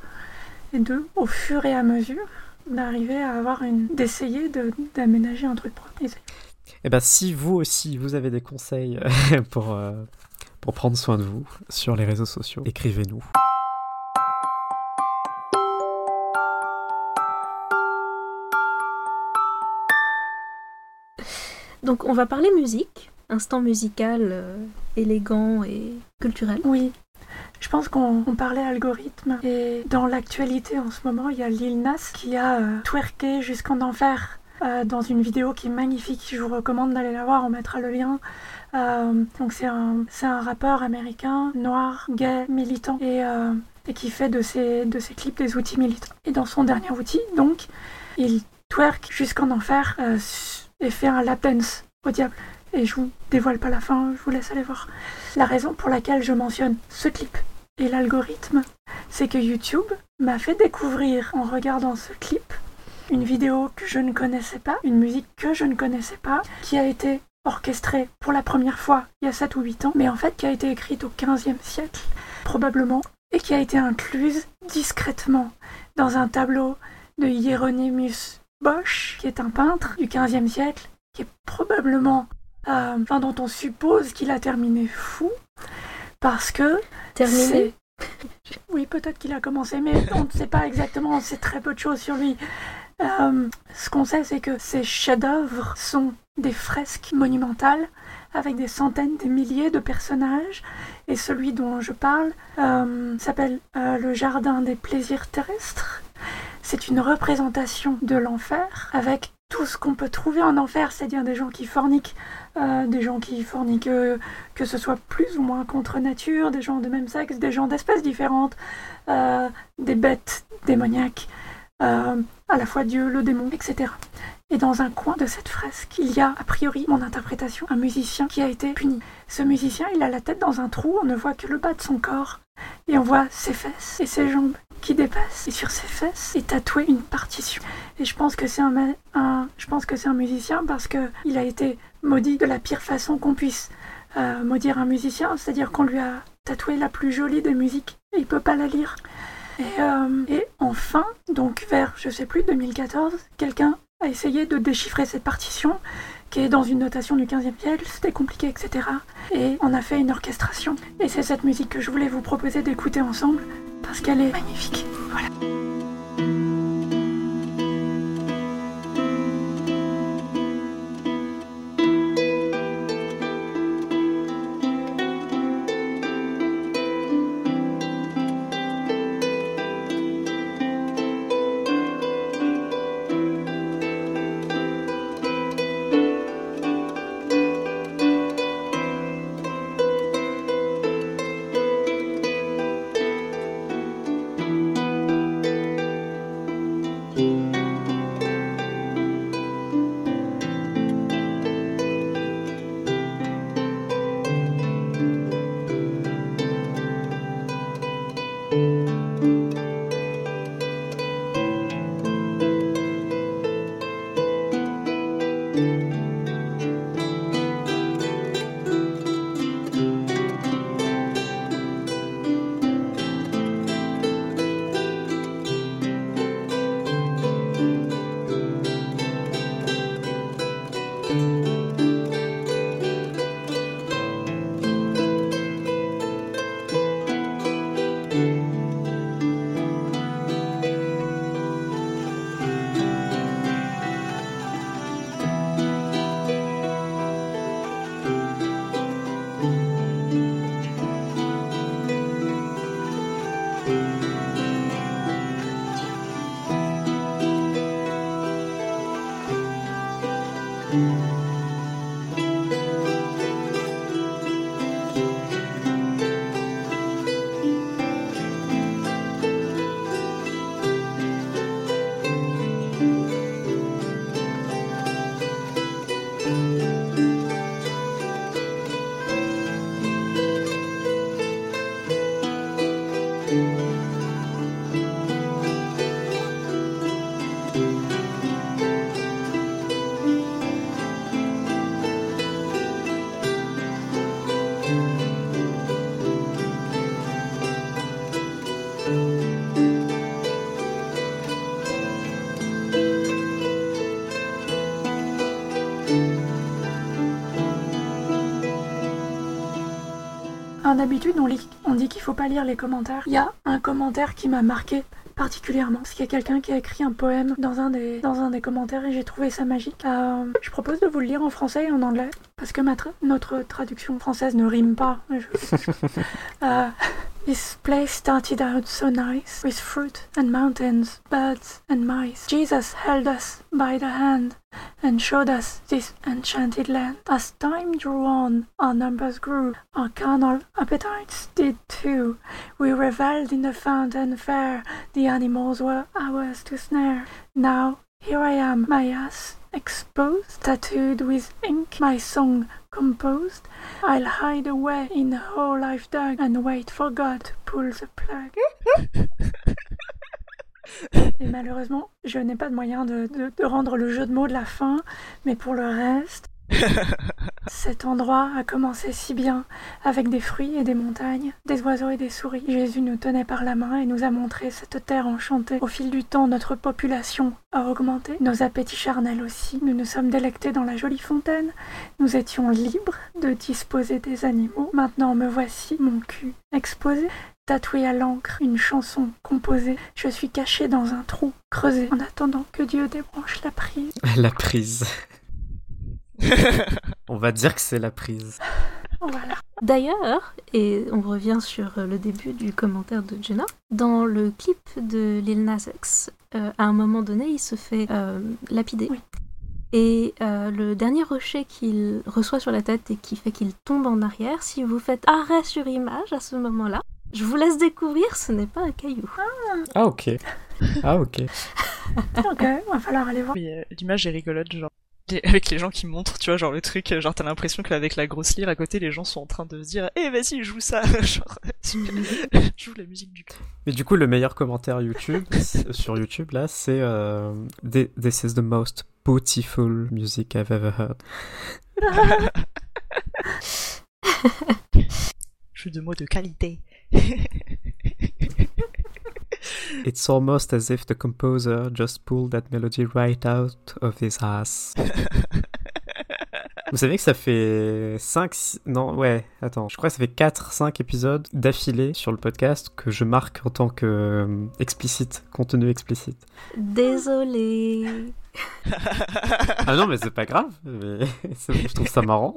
et de, au fur et à mesure, d'arriver à avoir une, d'essayer de, d'aménager un truc propre. Et Eh ben, si vous aussi, vous avez des conseils pour, euh, pour prendre soin de vous sur les réseaux sociaux, écrivez-nous. Donc on va parler musique, instant musical euh, élégant et culturel. Oui, je pense qu'on on parlait algorithme et dans l'actualité en ce moment, il y a Lil Nas qui a euh, twerké jusqu'en enfer euh, dans une vidéo qui est magnifique. Je vous recommande d'aller la voir, on mettra le lien. Euh, donc c'est un, un rappeur américain, noir, gay, militant et, et qui fait de ses, de ses clips des outils militants. Et dans son dernier outil, donc, il twerk jusqu'en enfer et fait un lap dance au diable. Et je vous dévoile pas la fin, je vous laisse aller voir. La raison pour laquelle je mentionne ce clip et l'algorithme, c'est que YouTube m'a fait découvrir en regardant ce clip une vidéo que je ne connaissais pas, une musique que je ne connaissais pas, qui a été orchestrée pour la première fois il y a 7 ou 8 ans, mais en fait qui a été écrite au 15e siècle, probablement, et qui a été incluse discrètement dans un tableau de Hieronymus Bosch, qui est un peintre du 15e siècle, qui est probablement, euh, enfin dont on suppose qu'il a terminé fou, parce que Terminé Oui, peut-être qu'il a commencé, mais on ne sait pas exactement, on sait très peu de choses sur lui. Euh, ce qu'on sait, c'est que ces chefs-d'œuvre sont des fresques monumentales avec des centaines, des milliers de personnages. Et celui dont je parle euh, s'appelle euh, le Jardin des plaisirs terrestres. C'est une représentation de l'enfer avec tout ce qu'on peut trouver en enfer, c'est-à-dire des gens qui forniquent, euh, des gens qui forniquent euh, que ce soit plus ou moins contre nature, des gens de même sexe, des gens d'espèces différentes, euh, des bêtes démoniaques, à la fois Dieu, le démon, etc. Et dans un coin de cette fresque, il y a, a priori, mon interprétation, un musicien qui a été puni. Ce musicien, il a la tête dans un trou, on ne voit que le bas de son corps, et on voit ses fesses et ses jambes qui dépassent. Et sur ses fesses est tatouée une partition. Et je pense que c'est un, un, je pense que c'est un musicien parce que il a été maudit de la pire façon qu'on puisse euh, maudire un musicien, c'est-à-dire qu'on lui a tatoué la plus jolie des musiques et il peut pas la lire. Et, euh, et enfin, donc vers, je sais plus, 2014, quelqu'un a essayé de déchiffrer cette partition qui est dans une notation du 15e siècle, c'était compliqué, etc. Et on a fait une orchestration. Et c'est cette musique que je voulais vous proposer d'écouter ensemble, parce qu'elle est magnifique. Voilà. D'habitude, on, on dit qu'il faut pas lire les commentaires. Il y a un commentaire qui m'a marqué particulièrement, parce qu'il y a quelqu'un qui a écrit un poème dans un des, dans un des commentaires et j'ai trouvé ça magique. Euh, je propose de vous le lire en français et en anglais, parce que notre traduction française ne rime pas. euh, This place started out so nice, with fruit and mountains, birds and mice. Jesus held us by the hand and showed us this enchanted land. As time drew on, our numbers grew, our carnal appetites did too. We revelled in the fountain fair, the animals were ours to snare. Now here I am, my ass exposed, tattooed with ink, my song composed. I'll hide away in the hole I've dug and wait for God to pull the plug. Et malheureusement, je n'ai pas de moyen de, de, de, rendre le jeu de mots de la fin, mais pour le reste, Cet endroit a commencé si bien, avec des fruits et des montagnes, des oiseaux et des souris. Jésus nous tenait par la main et nous a montré cette terre enchantée. Au fil du temps, notre population a augmenté, nos appétits charnels aussi. Nous nous sommes délectés dans la jolie fontaine. Nous étions libres de disposer des animaux. Maintenant me voici, mon cul exposé. tatouée à l'encre une chanson composée. Je suis caché dans un trou creusé en attendant que Dieu débranche la prise. La prise. On va dire que c'est la prise. Voilà. D'ailleurs, et on revient sur euh, le début du commentaire de Jenna, dans le clip de Lil Nas X, euh, à un moment donné, il se fait euh, lapider. Oui. Et euh, le dernier rocher qu'il reçoit sur la tête et qui fait qu'il tombe en arrière, si vous faites arrêt sur image à ce moment-là, je vous laisse découvrir, ce n'est pas un caillou. Ah ok. Ah ok. Ok, va falloir aller voir. Euh, L'image est rigolote, genre. Les- Avec les gens qui montrent, tu vois, genre le truc, euh, genre t'as l'impression qu'avec la grosse lyre à côté, les gens sont en train de se dire Eh vas-y, joue ça Genre, joue la musique du Mais du coup, le meilleur commentaire YouTube sur YouTube là, c'est euh, Thi- This is the most beautiful music I've ever heard. jeu de mots de qualité. It's almost as if the composer just pulled that melody right out of his ass. Vous savez que ça fait 5, non, ouais, attends, je crois que ça fait 4, 5 épisodes d'affilée sur le podcast que je marque en tant que euh, explicite, contenu explicite. Désolée. Ah non, mais c'est pas grave, mais je trouve ça marrant.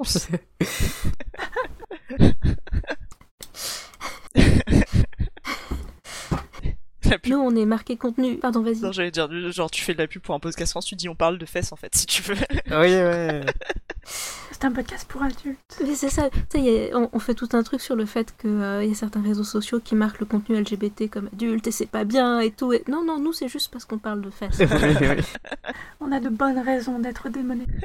La pub. Nous, on est marqué contenu. Pardon, vas-y. Non, j'allais dire, genre tu fais de la pub pour un podcast France, tu dis on parle de fesses en fait, si tu veux. oui, ouais. C'est un podcast pour adultes. Mais c'est ça, tu sais, il y a- on, on fait tout un truc sur le fait qu'il y a certains réseaux sociaux qui marquent le contenu LGBT comme adulte et c'est pas bien et tout. Et... Non, non, nous c'est juste parce qu'on parle de fesses. Oui, oui. On a de bonnes raisons d'être démonétisé.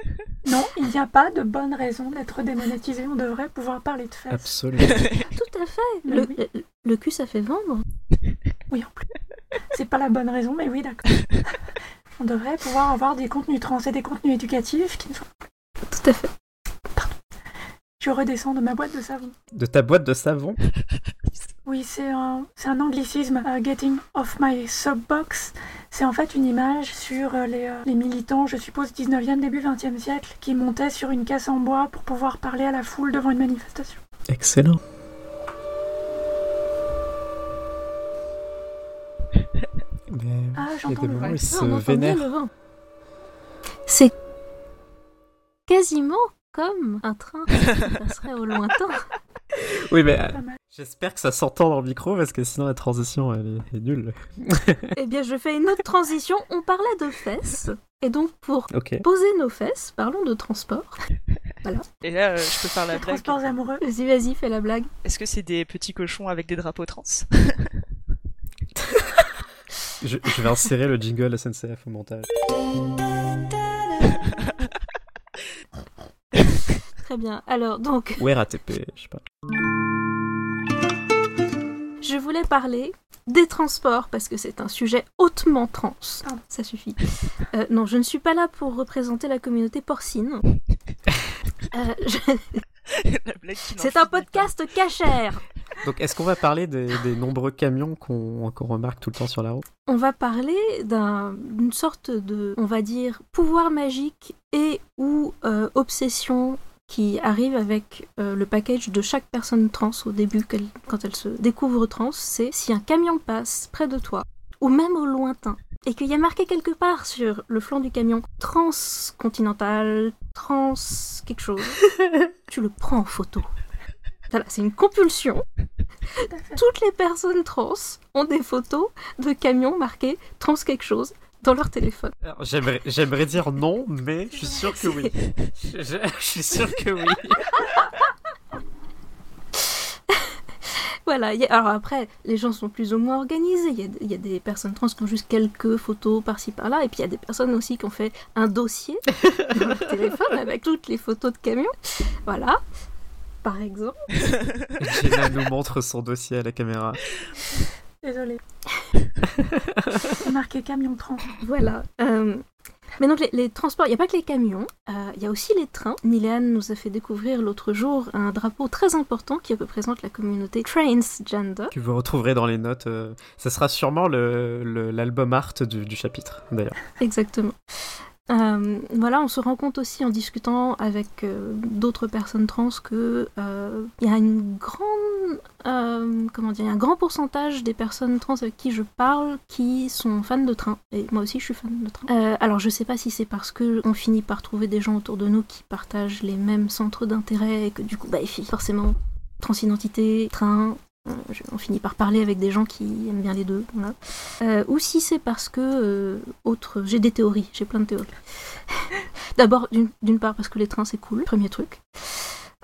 Non, il n'y a pas de bonnes raisons d'être démonétisé. On devrait pouvoir parler de fesses. Absolument. tout à fait. Le, Oui. Le- cul, ça fait vendre. Oui, en plus. C'est pas la bonne raison, mais oui, d'accord. On devrait pouvoir avoir des contenus trans et des contenus éducatifs qui ne sont... Tout à fait. Je redescends de ma boîte de savon. De ta boîte de savon? Oui, c'est un, c'est un anglicisme. euh, getting off my soapbox. C'est en fait une image sur euh, les, euh, les militants, je suppose, 19e, début 20e siècle, qui montaient sur une caisse en bois pour pouvoir parler à la foule devant une manifestation. Excellent. Mais... Ah, j'entends le vent. ils se on entend bien vénèrent. le vent. C'est quasiment comme un train qui passerait au lointain. Oui, mais euh, j'espère que ça s'entend dans le micro parce que sinon la transition elle est, est nulle. Eh bien, je fais une autre transition. On parlait de fesses. Et donc, pour poser nos fesses, parlons de transport. Et là, euh, je peux faire la Les blague. transports amoureux. Vas-y, vas-y, fais la blague. Est-ce que c'est des petits cochons avec des drapeaux trans? Je, je vais insérer le jingle SNCF au montage. Très bien. Alors, donc, Ou RATP, je sais pas. je voulais parler des transports parce que c'est un sujet hautement trans. Pardon. Ça suffit. Euh, non, je ne suis pas là pour représenter la communauté porcine. Euh, je- C'est un podcast cachère. Donc est-ce qu'on va parler des, des nombreux camions qu'on remarque tout le temps sur la route? On va parler d'un- d'une sorte de, on va dire, pouvoir magique et ou euh, obsession qui arrive avec euh, le package de chaque personne trans au début quand elle se découvre trans, c'est si un camion passe près de toi ou même au lointain et qu'il y a marqué quelque part sur le flanc du camion transcontinental, trans quelque chose, tu le prends en photo. Voilà, c'est une compulsion. Toutes les personnes trans ont des photos de camions marqués trans quelque chose dans leur téléphone. J'aimerais dire non, mais je suis sûr que oui. Je, je- je suis sûr que oui. Voilà, a- alors après, les gens sont plus ou moins organisés. Il y a, il y a des personnes trans qui ont juste quelques photos par-ci par-là, et puis il y a des personnes aussi qui ont fait un dossier dans leur téléphone avec toutes les photos de camions. Voilà, par exemple. Jenna nous montre son dossier à la caméra. Désolée. C'est marqué camion trans. Voilà. euh, Mais donc les, les transports, il n'y a pas que les camions, euh, il y a aussi les trains. Niléane nous a fait découvrir l'autre jour un drapeau très important qui représente la communauté transgender. Que vous retrouverez dans les notes. euh, Ça sera sûrement le- le- l'album art du, du chapitre, d'ailleurs. Exactement. Euh, voilà, on se rend compte aussi en discutant avec euh, d'autres personnes trans que euh, il y a comment un grand pourcentage des personnes trans avec qui je parle qui sont fans de train. Et moi aussi, je suis fan de train. Alors, je sais pas si c'est parce que on finit par trouver des gens autour de nous qui partagent les mêmes centres d'intérêt et que du coup, bah, forcément, transidentité, train, je- on finit par parler avec des gens qui aiment bien les deux. Euh, ou si c'est parce que, euh, autre, j'ai des théories, j'ai plein de théories. D'abord, d'une part parce que les trains c'est cool, premier truc.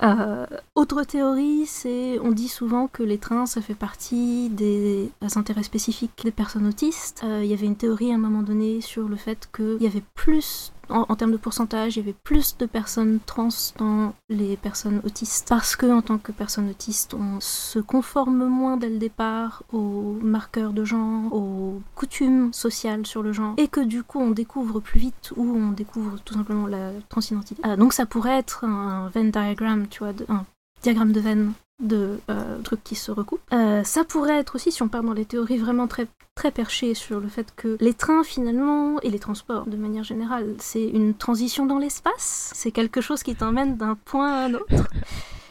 Euh, autre théorie, c'est on dit souvent que les trains ça fait partie des intérêts spécifiques des personnes autistes. Euh, Il y avait une théorie à un moment donné sur le fait qu'il y avait plus en, termes de pourcentage, il y avait plus de personnes trans dans les personnes autistes parce que en tant que personne autiste, on se conforme moins dès le départ aux marqueurs de genre, aux coutumes sociales sur le genre, et que du coup on découvre plus vite ou on découvre tout simplement la transidentité. Euh, donc ça pourrait être un Venn diagram, tu vois, un diagramme de veine de euh, trucs qui se recoupent. Euh, ça pourrait être aussi, si on part dans les théories vraiment très très perchées sur le fait que les trains finalement et les transports de manière générale, c'est une transition dans l'espace, c'est quelque chose qui t'emmène d'un point à un autre.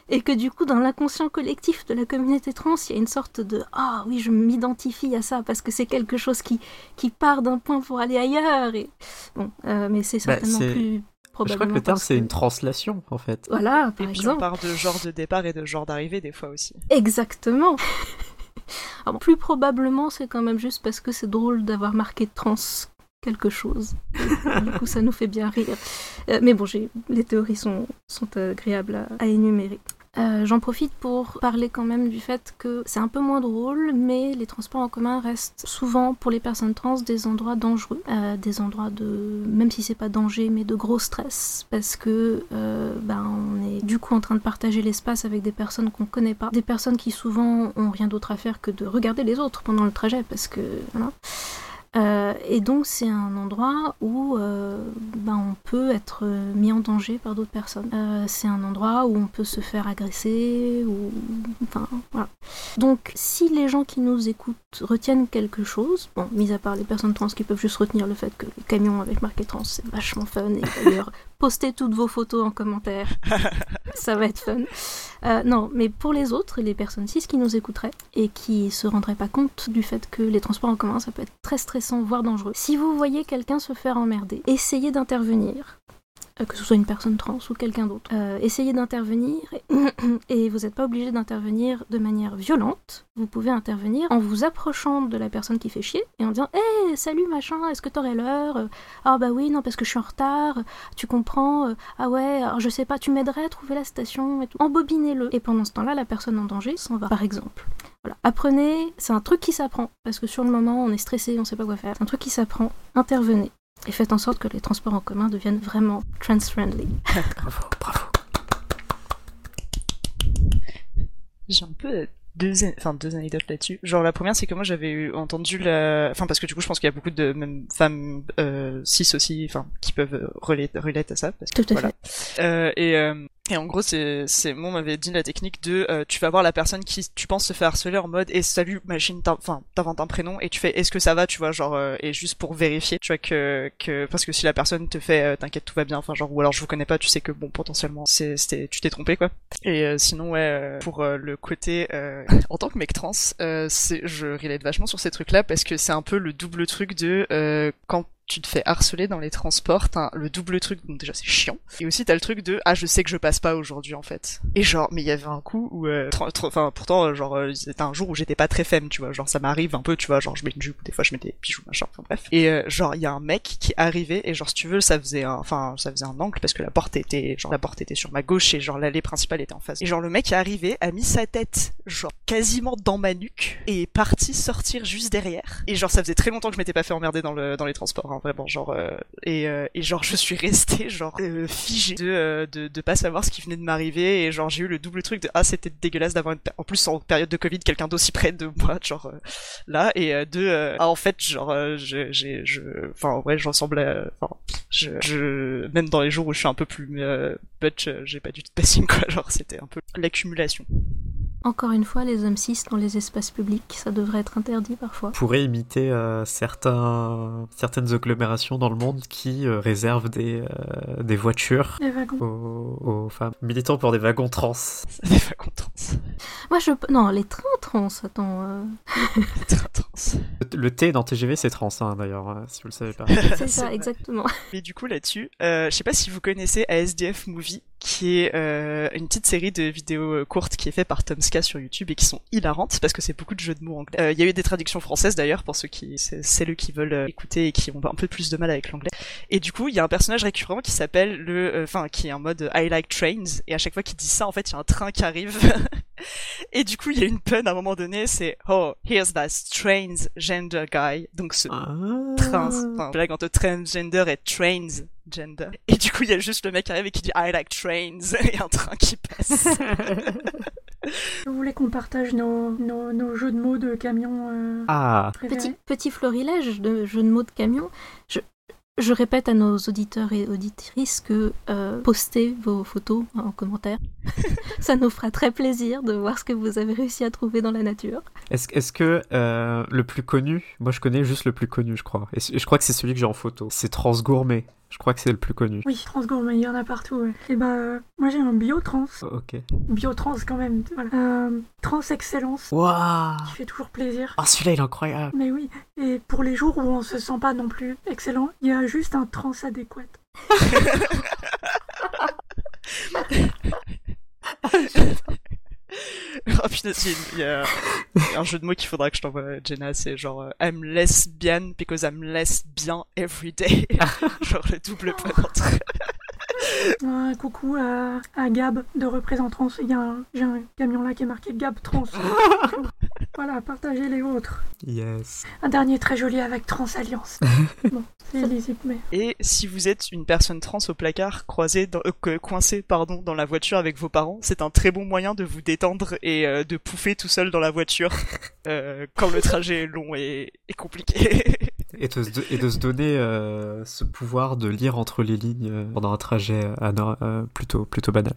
Et que du coup, dans l'inconscient collectif de la communauté trans, il y a une sorte de Ah oui, je m'identifie à ça parce que c'est quelque chose qui, qui part d'un point pour aller ailleurs. Et... Bon, euh, mais c'est Bah, certainement plus Je crois que le terme c'est que- une translation en fait. Voilà, Et par puis on part de genre de départ et de genre d'arrivée des fois aussi. Exactement. Alors, plus probablement, c'est quand même juste parce que c'est drôle d'avoir marqué trans quelque chose. du coup, ça nous fait bien rire. Euh, mais bon, j'ai- les théories sont, sont agréables à, à énumérer. Euh, J'en profite pour parler quand même du fait que c'est un peu moins drôle, mais les transports en commun restent souvent pour les personnes trans des endroits dangereux, euh, des endroits de, même si c'est pas danger, mais de gros stress, parce que euh, ben, on est du coup en train de partager l'espace avec des personnes qu'on connaît pas, des personnes qui souvent ont rien d'autre à faire que de regarder les autres pendant le trajet, parce que. Euh, et donc c'est un endroit où euh, ben, on peut être mis en danger par d'autres personnes. Euh, c'est un endroit où on peut se faire agresser, ou enfin voilà. Donc si les gens qui nous écoutent retiennent quelque chose, bon, mis à part les personnes trans qui peuvent juste retenir le fait que les camions avec marqué trans c'est vachement fun et d'ailleurs postez toutes vos photos en commentaire, ça va être fun. Non, mais pour les autres, les personnes cis qui nous écouteraient et qui se rendraient pas compte du fait que les transports en commun ça peut être très stressant voire dangereux. Si vous voyez quelqu'un se faire emmerder, essayez d'intervenir. Euh, Que ce soit une personne trans ou quelqu'un d'autre. Euh, essayez d'intervenir et, vous n'êtes pas obligé d'intervenir de manière violente. Vous pouvez intervenir en vous approchant de la personne qui fait chier et en disant Hé, salut machin, est-ce que t'aurais l'heure? Euh, Ah bah oui, non, parce que je suis en retard, tu comprends? Ah ouais, alors je sais pas, tu m'aiderais à trouver la station et tout. Embobinez-le. Et pendant ce temps-là, la personne en danger s'en va, par exemple. Voilà. Apprenez, c'est un truc qui s'apprend, parce que sur le moment, on est stressé, on sait pas quoi faire. C'est un truc qui s'apprend. Intervenez. Et faites en sorte que les transports en commun deviennent vraiment trans-friendly. Bravo, bravo. J'ai un peu deux, enfin deux anecdotes là-dessus. Genre la première, c'est que moi j'avais entendu la, enfin parce que du coup je pense qu'il y a beaucoup de même femmes euh, cis aussi, enfin qui peuvent relate, relate à ça. Parce que, Tout à voilà. Euh, et euh, et en gros, c'est, c'est, moi, m'avait dit la technique de, euh, tu vas voir la personne qui, tu penses se fait harceler en mode, et salut, machine, enfin, t'inventes un prénom, et tu fais, est-ce que ça va, tu vois, genre, euh, et juste pour vérifier, tu vois, que, que, parce que si la personne te fait, euh, t'inquiète, tout va bien, enfin, genre, ou alors je vous connais pas, tu sais que, bon, potentiellement, c'est, c'était, tu t'es trompé, quoi. Et euh, sinon, ouais, pour le côté, en tant que mec trans, c'est, je relate vachement sur ces trucs-là, parce que c'est un peu le double truc de, quand tu te fais harceler dans les transports, t'as le double truc, donc déjà c'est chiant. Et aussi t'as le truc de ah je sais que je passe pas aujourd'hui en fait. Et genre mais il y avait un coup où euh, enfin pourtant euh, genre euh, c'était un jour où j'étais pas très femme, tu vois, genre ça m'arrive un peu, tu vois, genre je mets une jupe, des fois je mets des bijoux machin, enfin bref. Et euh, genre il y a un mec qui arrivait et genre si tu veux ça faisait un enfin ça faisait un angle parce que la porte était genre la porte était sur ma gauche et genre l'allée principale était en face. Et genre le mec est arrivé, a mis sa tête genre quasiment dans ma nuque et est parti sortir juste derrière. Et genre ça faisait très longtemps que je m'étais pas fait emmerder dans le dans les transports, vraiment genre euh, et, euh, et genre je suis restée genre euh, figée de, euh, de de pas savoir ce qui venait de m'arriver et genre j'ai eu le double truc de ah c'était dégueulasse d'avoir en plus en période de Covid quelqu'un d'aussi près de moi genre là et de ah en fait genre j'ai je enfin ouais je ressemble à enfin je, je même dans les jours où je suis un peu plus euh, j'ai pas du tout de passing quoi genre c'était un peu l'accumulation Encore une fois, les hommes cis dans les espaces publics, ça devrait être interdit parfois. pourrait imiter euh, certains, certaines agglomérations dans le monde qui euh, réservent des, euh, des voitures Les wagons. aux, aux femmes. Militant pour des wagons trans. Fait pas contente. Moi, je. Non, les trains trans, attends. euh, Très intense. Le, le T dans TGV, c'est trans, hein, d'ailleurs, euh, si vous le savez pas. C'est ça, vrai. exactement. Mais du coup là-dessus, euh, je sais pas si vous connaissez ASDF Movie, qui est euh, une petite série de vidéos euh, courtes qui est faite par Tomska sur YouTube et qui sont hilarantes parce que c'est beaucoup de jeux de mots anglais. Euh, Il y a eu des traductions françaises d'ailleurs pour ceux qui, c'est celles qui veulent euh, écouter et qui ont un peu plus de mal avec l'anglais. Et du coup, il y a un personnage récurrent qui s'appelle le, euh, enfin qui est en mode I like trains et à chaque fois qu'il dit ça, en fait, il y a un train qui arrive. et du coup, il y a une pun à un moment donné, c'est oh here's that trains gender guy. Donc ce Ah. trans, enfin, blague entre transgender et trains gender. Et du coup, il y a juste le mec qui arrive et qui dit I like trains et un train qui passe. Vous voulez qu'on partage nos, nos, nos jeux de mots de camions euh, Ah, Petit, petit florilège de jeux de mots de camion. Je, je répète à nos auditeurs et auditrices que euh, postez vos photos en commentaire. Ça nous fera très plaisir de voir ce que vous avez réussi à trouver dans la nature. est-ce est-ce que euh, le plus connu, moi je connais juste le plus connu, je crois. Et je crois que c'est celui que j'ai en photo. C'est Transgourmet. Je crois que c'est le plus connu. Oui, transgourmet, il y en a partout. Ouais. Et bah, euh, moi j'ai un biotrans. Ok. Biotrans quand même. Voilà. Euh, trans excellence, Waouh qui fait toujours plaisir. Oh, celui-là, il est incroyable. Mais oui, et pour les jours où on se sent pas non plus excellent, il y a juste un trans adéquat. oh putain, il y a- un jeu de mots qu'il faudra que je t'envoie, Jenna, c'est genre euh, I'm lesbian because I'm less bien every day. genre le double pun entre. Un coucou à, à Gab de Représentrans. Il y a un, j'ai un camion là qui est marqué Gab Trans. voilà, partagez les vôtres. Yes. Un dernier très joli avec Trans Alliance. bon, c'est lisible, mais. Et si vous êtes une personne trans au placard, croisée dans, euh, co- coincée pardon, dans la voiture avec vos parents, c'est un très bon moyen de vous détendre et euh, de pouffer tout seul dans la voiture euh, quand le trajet est long et, et compliqué. Et de, se- et de se donner euh, ce pouvoir de lire entre les lignes euh, pendant un trajet euh, plutôt, plutôt banal.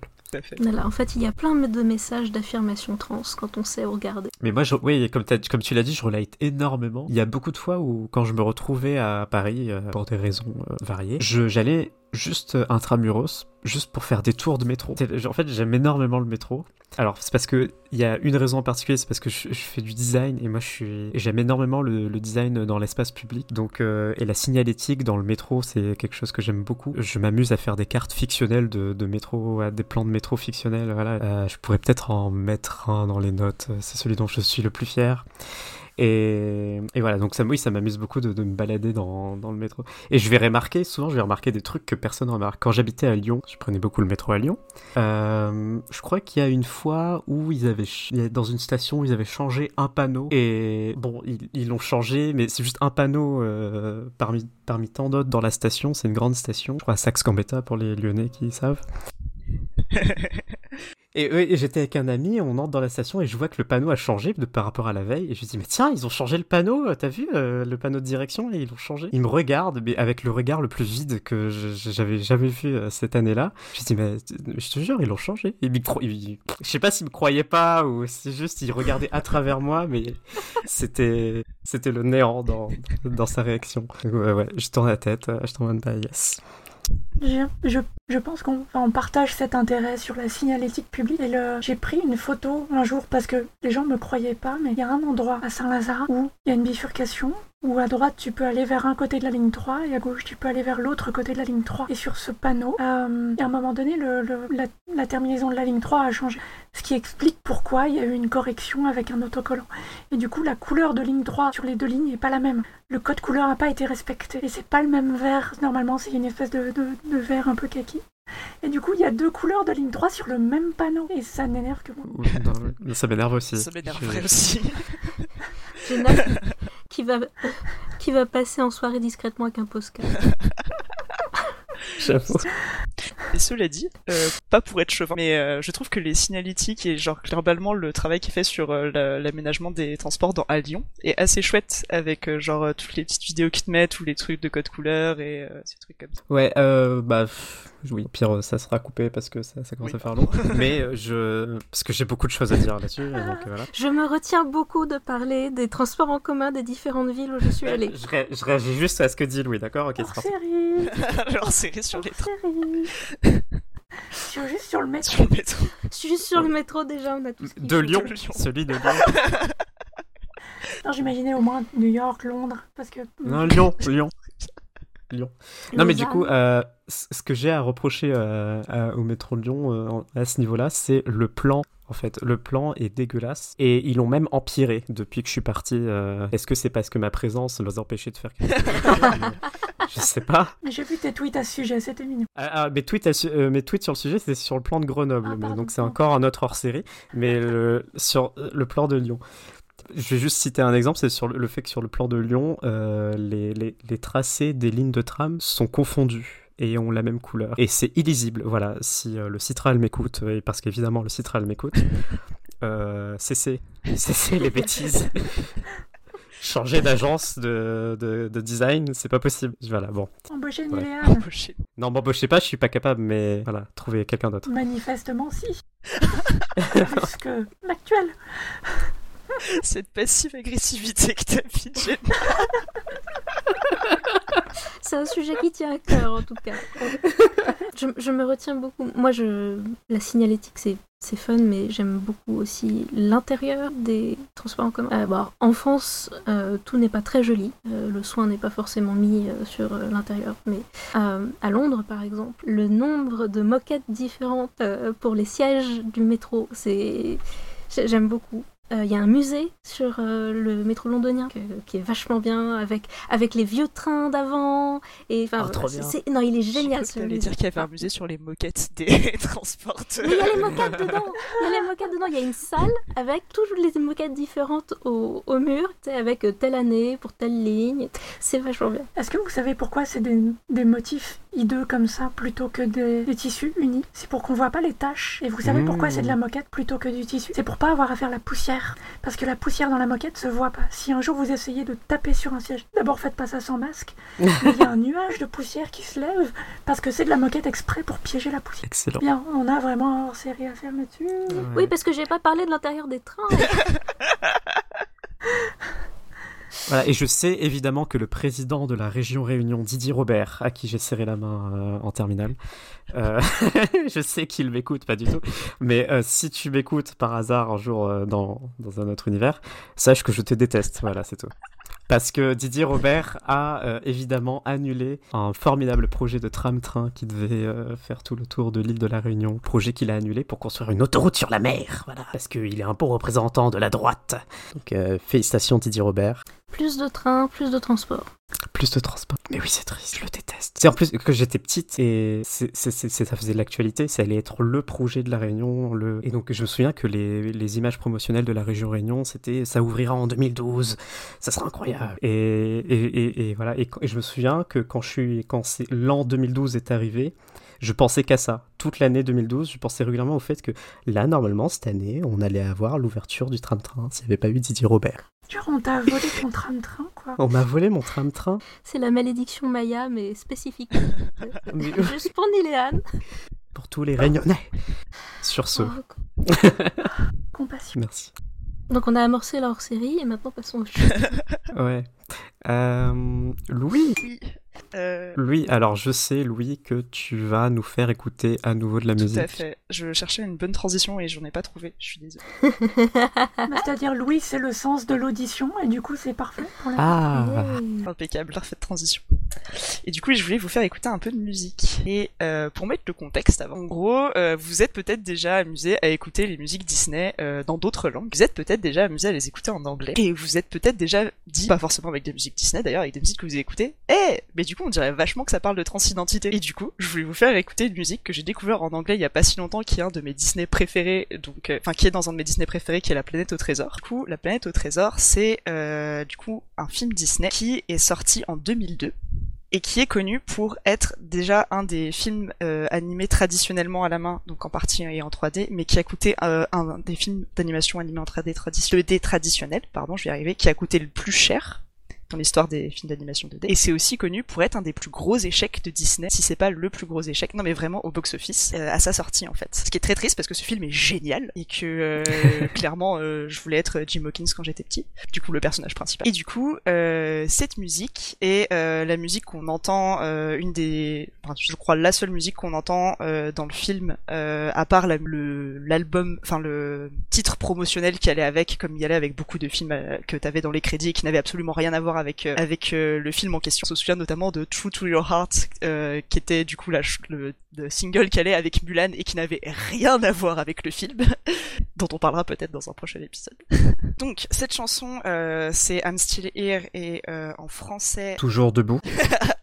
Voilà, en fait, il y a plein de messages d'affirmation trans quand on sait regarder. Mais moi, je, oui, comme, comme tu l'as dit, je relate énormément. Il y a beaucoup de fois où, quand je me retrouvais à Paris, euh, pour des raisons euh, variées, je- j'allais juste euh, intramuros, juste pour faire des tours de métro. En fait, j'aime énormément le métro. Alors, c'est parce que il y a une raison en particulier, c'est parce que je, fais du design et moi, j'aime énormément le, design dans l'espace public. Donc, euh, et la signalétique dans le métro, c'est quelque chose que j'aime beaucoup. Je m'amuse à faire des cartes fictionnelles de, métro, des plans de métro fictionnels. Voilà, Euh, je pourrais peut-être en mettre un dans les notes. C'est celui dont je suis le plus fier. Et, voilà, donc ça, oui, ça m'amuse beaucoup de, me balader dans, le métro. Et je vais remarquer, souvent je vais remarquer des trucs que personne remarque. Quand j'habitais à Lyon, je prenais beaucoup le métro à Lyon. Euh, je crois qu'il y a une fois où ils avaient, dans une station, ils avaient changé un panneau. Et bon, ils l'ont changé, mais c'est juste un panneau euh, parmi, parmi tant d'autres dans la station. C'est une grande station, je crois à Saxe-Gambetta pour les Lyonnais qui savent. Et, ouais, et j'étais avec un ami, on entre dans la station et je vois que le panneau a changé de, par rapport à la veille. Et je lui dis, mais tiens, ils ont changé le panneau, t'as vu euh, le panneau de direction et ils l'ont changé. Il me regarde, mais avec le regard le plus vide que j'avais jamais vu euh, cette année-là. Je lui dis, mais je te jure, ils l'ont changé. Et il me cro- il- je sais pas s'il me croyait pas ou si juste il regardait à travers moi, mais c'était c'était le néant dans, dans sa réaction. Ouais, ouais, je tourne la tête, euh, je tourne pas, yes. Je, je, pense qu'on partage cet intérêt sur la signalétique publique. Et le, j'ai pris une photo un jour parce que les gens me croyaient pas, mais il y a un endroit à Saint-Lazare où il y a une bifurcation où à droite tu peux aller vers un côté de la ligne 3 et à gauche tu peux aller vers l'autre côté de la ligne 3. Et sur ce panneau, euh, à un moment donné, le, le- la, la terminaison de la ligne 3 a changé. Ce qui explique pourquoi il y a eu une correction avec un autocollant. Et du coup, la couleur de ligne 3 sur les deux lignes n'est pas la même. Le code couleur n'a pas été respecté. Et c'est pas le même vert. Normalement, c'est une espèce de, de, de vert un peu kaki. Et du coup, il y a deux couleurs de ligne 3 sur le même panneau. Et ça n'énerve que moi. Ça m'énerve aussi. Ça m'énerverait Je- aussi. Qui va, qui va passer en soirée discrètement avec un postcard. J'avoue. Et cela dit, euh, pas pour être chauvin, mais euh, je trouve que les signalétiques et genre globalement le travail qui est fait sur euh, la- l'aménagement des transports dans à Lyon est assez chouette avec euh, genre toutes les petites vidéos qu'ils te mettent ou les trucs de code couleur et euh, ces trucs comme ça. Ouais, euh, bah pff, oui, au pire ça sera coupé parce que ça, ça commence Oui. à faire long. Mais je parce que j'ai beaucoup de choses à dire là-dessus, et donc voilà. Je me retiens beaucoup de parler des transports en commun des différentes villes où je suis allée. Je, ré- je réagis juste à ce que dit Louis, d'accord? Ok, c'est Hors parti. série. Alors c'est sur les trains, série. Sur, juste sur le métro. sur le métro. Je suis juste sur le métro déjà, on a tout ce qu'il De. Lyon, De Lyon. celui de Lyon. Non, j'imaginais au moins New York, Londres, parce que Non, Lyon, Lyon. Lyon. Non, mais du coup, euh, ce que j'ai à reprocher euh, à- au métro Lyon euh, à ce niveau-là, c'est le plan. En fait, le plan est dégueulasse et ils l'ont même empiré depuis que je suis parti. euh. Est-ce que c'est parce que ma présence les empêchait de faire quelque chose? Je sais pas. Mais j'ai vu tes tweets à ce sujet, c'était mignon. Ah, ah, mes, tweets, à su- euh, mes tweets sur le sujet, c'était sur le plan de Grenoble, Ah, mais donc c'est encore un autre hors série. Mais le- sur euh, le plan de Lyon, je vais juste citer un exemple, c'est sur le, le fait que sur le plan de Lyon, euh, les, les- les tracés des lignes de tram sont confondus et ont la même couleur. Et c'est illisible. Voilà, si euh, le Citral m'écoute, et parce qu'évidemment le Citral m'écoute, euh, cessez, cessez les bêtises. Changer d'agence de, de, de design, c'est pas possible. Voilà, bon. Embaucher Ouais. Niléane. Embauché. Non, m'embauchez pas, je suis pas capable, mais voilà, trouvez quelqu'un d'autre. Manifestement, si. Plus que l'actuel. Cette passive agressivité que t'as pitché. C'est un sujet qui tient à cœur en tout cas. je, je me retiens beaucoup. Moi, je, la signalétique, c'est c'est fun, mais j'aime beaucoup aussi l'intérieur des transports en commun. Euh, bon, en France, euh, tout n'est pas très joli. Euh, le soin n'est pas forcément mis euh, sur euh, l'intérieur. Mais euh, à Londres, par exemple, le nombre de moquettes différentes euh, pour les sièges du métro, c'est j'ai- j'aime beaucoup. Euh, Il y a un musée sur euh, le métro londonien que- qui est vachement bien avec avec les vieux trains d'avant et enfin Oh, trop c'est- bien. c'est- non il est génial t'allais musée. dire qu'il y avait un musée sur les moquettes des transporteurs. mais il y a les moquettes dedans il y a les moquettes dedans il y a une salle avec toutes les moquettes différentes au, au mur avec euh, telle année pour telle ligne c'est vachement bien Est-ce que vous savez pourquoi c'est des, des motifs hideux comme ça plutôt que des, des tissus unis C'est pour qu'on voit pas les taches. Et vous savez Mmh. pourquoi c'est de la moquette plutôt que du tissu? C'est pour pas avoir à faire la poussière. Parce que la poussière dans la moquette se voit pas. Si un jour vous essayez de taper sur un siège, d'abord faites pas ça sans masque. Il y a un nuage de poussière qui se lève parce que c'est de la moquette exprès pour piéger la poussière. Excellent. Bien, on a vraiment un hors série à faire là-dessus. oui parce que j'ai pas parlé de l'intérieur des trains Et je sais évidemment que le président de la région Réunion, Didier Robert, à qui j'ai serré la main euh, en terminale, euh, je sais qu'il m'écoute, pas du tout, mais euh, si tu m'écoutes par hasard un jour dans, dans un autre univers, sache que je te déteste, voilà, c'est tout. Parce que Didier Robert a euh, évidemment annulé un formidable projet de tram-train qui devait euh, faire tout le tour de l'île de la Réunion. Projet qu'il a annulé pour construire une autoroute sur la mer. Voilà. Parce qu'il est un beau représentant de la droite. Donc euh, félicitations Didier Robert. plus de trains plus de transport Plus de transport. Mais oui, c'est triste, je le déteste. C'est en plus que j'étais petite et c'est, c'est- c'est- c'est- ça faisait de l'actualité, ça allait être le projet de la Réunion. Le... Et donc je me souviens que les, les images promotionnelles de la région Réunion, c'était ça ouvrira en 2012, ça sera incroyable. Et, et, et- et voilà, et, je me souviens que quand, je suis, quand c'est, l'an 2012 est arrivé, je pensais qu'à ça. Toute l'année 2012, je pensais régulièrement au fait que là, normalement, cette année, on allait avoir l'ouverture du tram-train s'il n'y avait pas eu Didier Robert. Genre, on t'a volé ton tram-train, quoi. On m'a volé mon tram-train. c'est la malédiction Maya mais spécifique Mais- juste pour Niléane pour tous les réunionnais. Sur ce, Oh, Compassion. merci. donc on a amorcé la hors-série et maintenant passons aux choses Ouais. Euh, Louis, Oui. Euh, Louis, alors je sais, Louis, que tu vas nous faire écouter à nouveau de la tout musique. à fait. Je cherchais une bonne transition et j'en ai pas trouvé. Je suis désolée. Bah, C'est-à-dire, Louis, c'est le sens de l'audition, et du coup, c'est parfait pour la Ah. Impeccable, parfaite transition. Et du coup, je voulais vous faire écouter un peu de musique. Et euh, pour mettre le contexte avant, en gros, euh, vous êtes peut-être déjà amusé à écouter les musiques Disney euh, dans d'autres langues. Vous êtes peut-être déjà amusé à les écouter en anglais. Et vous êtes peut-être déjà dit, pas forcément avec des musiques Disney d'ailleurs, avec des musiques que vous avez écoutées, eh, mais du coup, on dirait vachement que ça parle de transidentité. Et du coup, je voulais vous faire écouter une musique que j'ai découvert en anglais il y a pas si longtemps, qui est un de mes Disney préférés, donc, euh, enfin, qui est dans un de mes Disney préférés, qui est La Planète au Trésor. Du coup, La Planète au Trésor, c'est euh, du coup un film Disney qui est sorti en 2002 et qui est connu pour être déjà un des films euh, animés traditionnellement à la main, donc en partie et en 3D, mais qui a coûté euh, un des films d'animation animés en 3D, tradi- 2D traditionnel, pardon, je vais y arriver, qui a coûté le plus cher dans l'histoire des films d'animation 2D. Et c'est aussi connu pour être un des plus gros échecs de Disney, si c'est pas le plus gros échec, non mais vraiment au box-office, euh, à sa sortie en fait. Ce qui est très triste parce que ce film est génial et que euh, clairement euh, je voulais être Jim Hawkins quand j'étais petit, du coup le personnage principal. Et du coup, cette musique est la musique qu'on entend, une des, enfin, je crois la seule musique qu'on entend dans le film, à part la- le l'album, enfin le titre promotionnel qui allait avec, comme il y allait avec beaucoup de films que t'avais dans les crédits et qui n'avaient absolument rien à voir avec euh, avec euh, le film en question. On se souvient notamment de True to Your Heart, euh, qui était du coup la le, le single qui allait avec Mulan et qui n'avait rien à voir avec le film, dont on parlera peut-être dans un prochain épisode. Donc cette chanson, euh, c'est I'm Still Here et euh, en français. Toujours debout.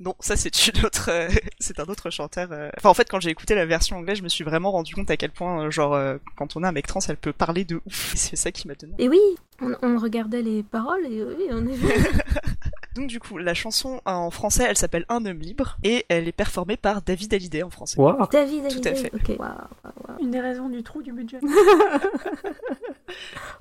Non, ça c'est une autre, euh, c'est un autre chanteur. euh. Enfin en fait quand j'ai écouté la version anglaise, je me suis vraiment rendu compte à quel point euh, genre euh, quand on a un mec trans, elle peut parler de ouf. C'est ça qui m'a donné. Et oui, on, on regardait les paroles et oui, on est Donc du coup la chanson en français, elle s'appelle Un homme libre et elle est performée par David Hallyday en français. Waouh. David Tout à Hallyday. fait. Une des raisons du trou du budget.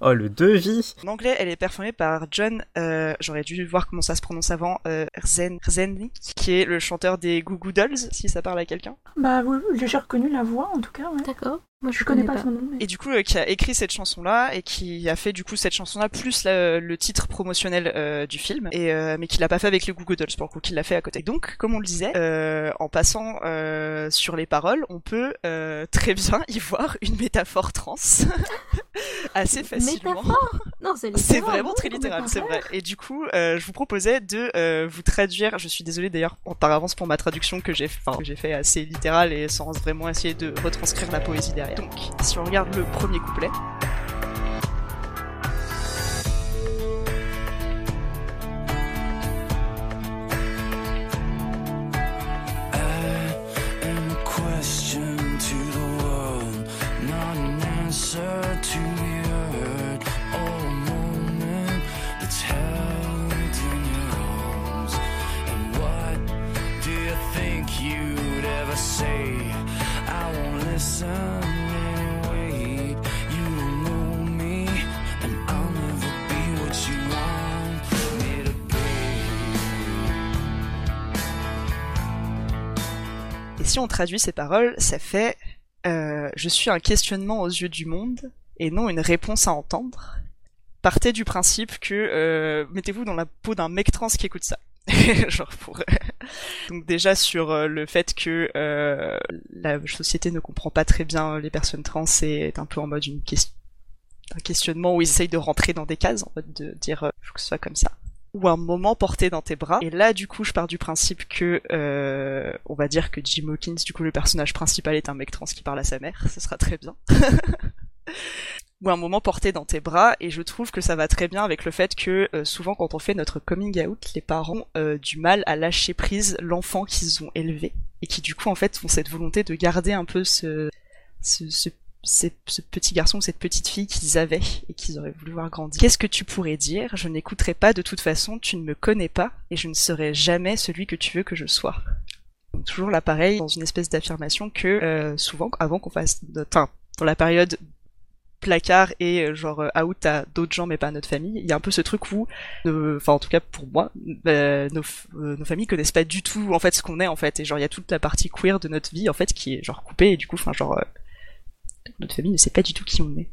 Oh, le devis. En anglais, elle est performée par John, euh, j'aurais dû voir comment ça se prononce avant, euh, Rzen, Rzenlik, qui est le chanteur des Goo Goo Dolls, si ça parle à quelqu'un. Bah oui, j'ai reconnu la voix en tout cas. Ouais. D'accord. Moi, Je connais pas son nom. mais- Et du coup, euh, qui a écrit cette chanson-là et qui a fait du coup cette chanson-là plus la- le titre promotionnel euh, du film, et euh, mais qui l'a pas fait avec les Goo Goo Dolls pour le coup, qu'il l'a fait à côté. Donc, comme on le disait, euh, en passant euh, sur les paroles, on peut euh, très bien y voir une métaphore trans assez facilement. Métaphore Non, c'est vraiment très littéral, c'est vrai. Et du coup, euh, je vous proposais de euh, vous traduire. Je suis désolée d'ailleurs par avance pour ma traduction que j'ai, enfin, que j'ai fait assez littérale et sans vraiment essayer de retranscrire la poésie derrière. Donc, si on regarde le premier couplet. Traduit ces paroles, ça fait euh, Je suis un questionnement aux yeux du monde et non une réponse à entendre. Partez du principe que euh, mettez-vous dans la peau d'un mec trans qui écoute ça. Genre pour donc déjà sur euh, le fait que euh, la société ne comprend pas très bien les personnes trans et est un peu en mode question un questionnement où ils essayent de rentrer dans des cases en mode de dire euh, faut que ce soit comme ça ou un moment porté dans tes bras. Et là, du coup, je pars du principe que, euh, on va dire que Jim Hawkins, du coup, le personnage principal est un mec trans qui parle à sa mère. Ce sera très bien. ou un moment porté dans tes bras. Et je trouve que ça va très bien avec le fait que, euh, souvent, quand on fait notre coming out, les parents ont euh, du mal à lâcher prise l'enfant qu'ils ont élevé. Et qui, du coup, en fait, ont cette volonté de garder un peu ce, ce, ce ces- ce petit garçon cette petite fille qu'ils avaient et qu'ils auraient voulu voir grandir. Qu'est-ce que tu pourrais dire? Je n'écouterai pas de toute façon, tu ne me connais pas et je ne serai jamais celui que tu veux que je sois. Toujours là pareil, dans une espèce d'affirmation que euh, souvent, avant qu'on fasse... Enfin, dans la période placard et euh, genre euh, out à d'autres gens mais pas à notre famille, il y a un peu ce truc où, enfin en tout cas pour moi, euh, nos, euh, nos familles connaissent pas du tout en fait ce qu'on est en fait et genre il y a toute la partie queer de notre vie en fait qui est genre coupée et du coup enfin genre notre famille ne sait pas du tout qui on est.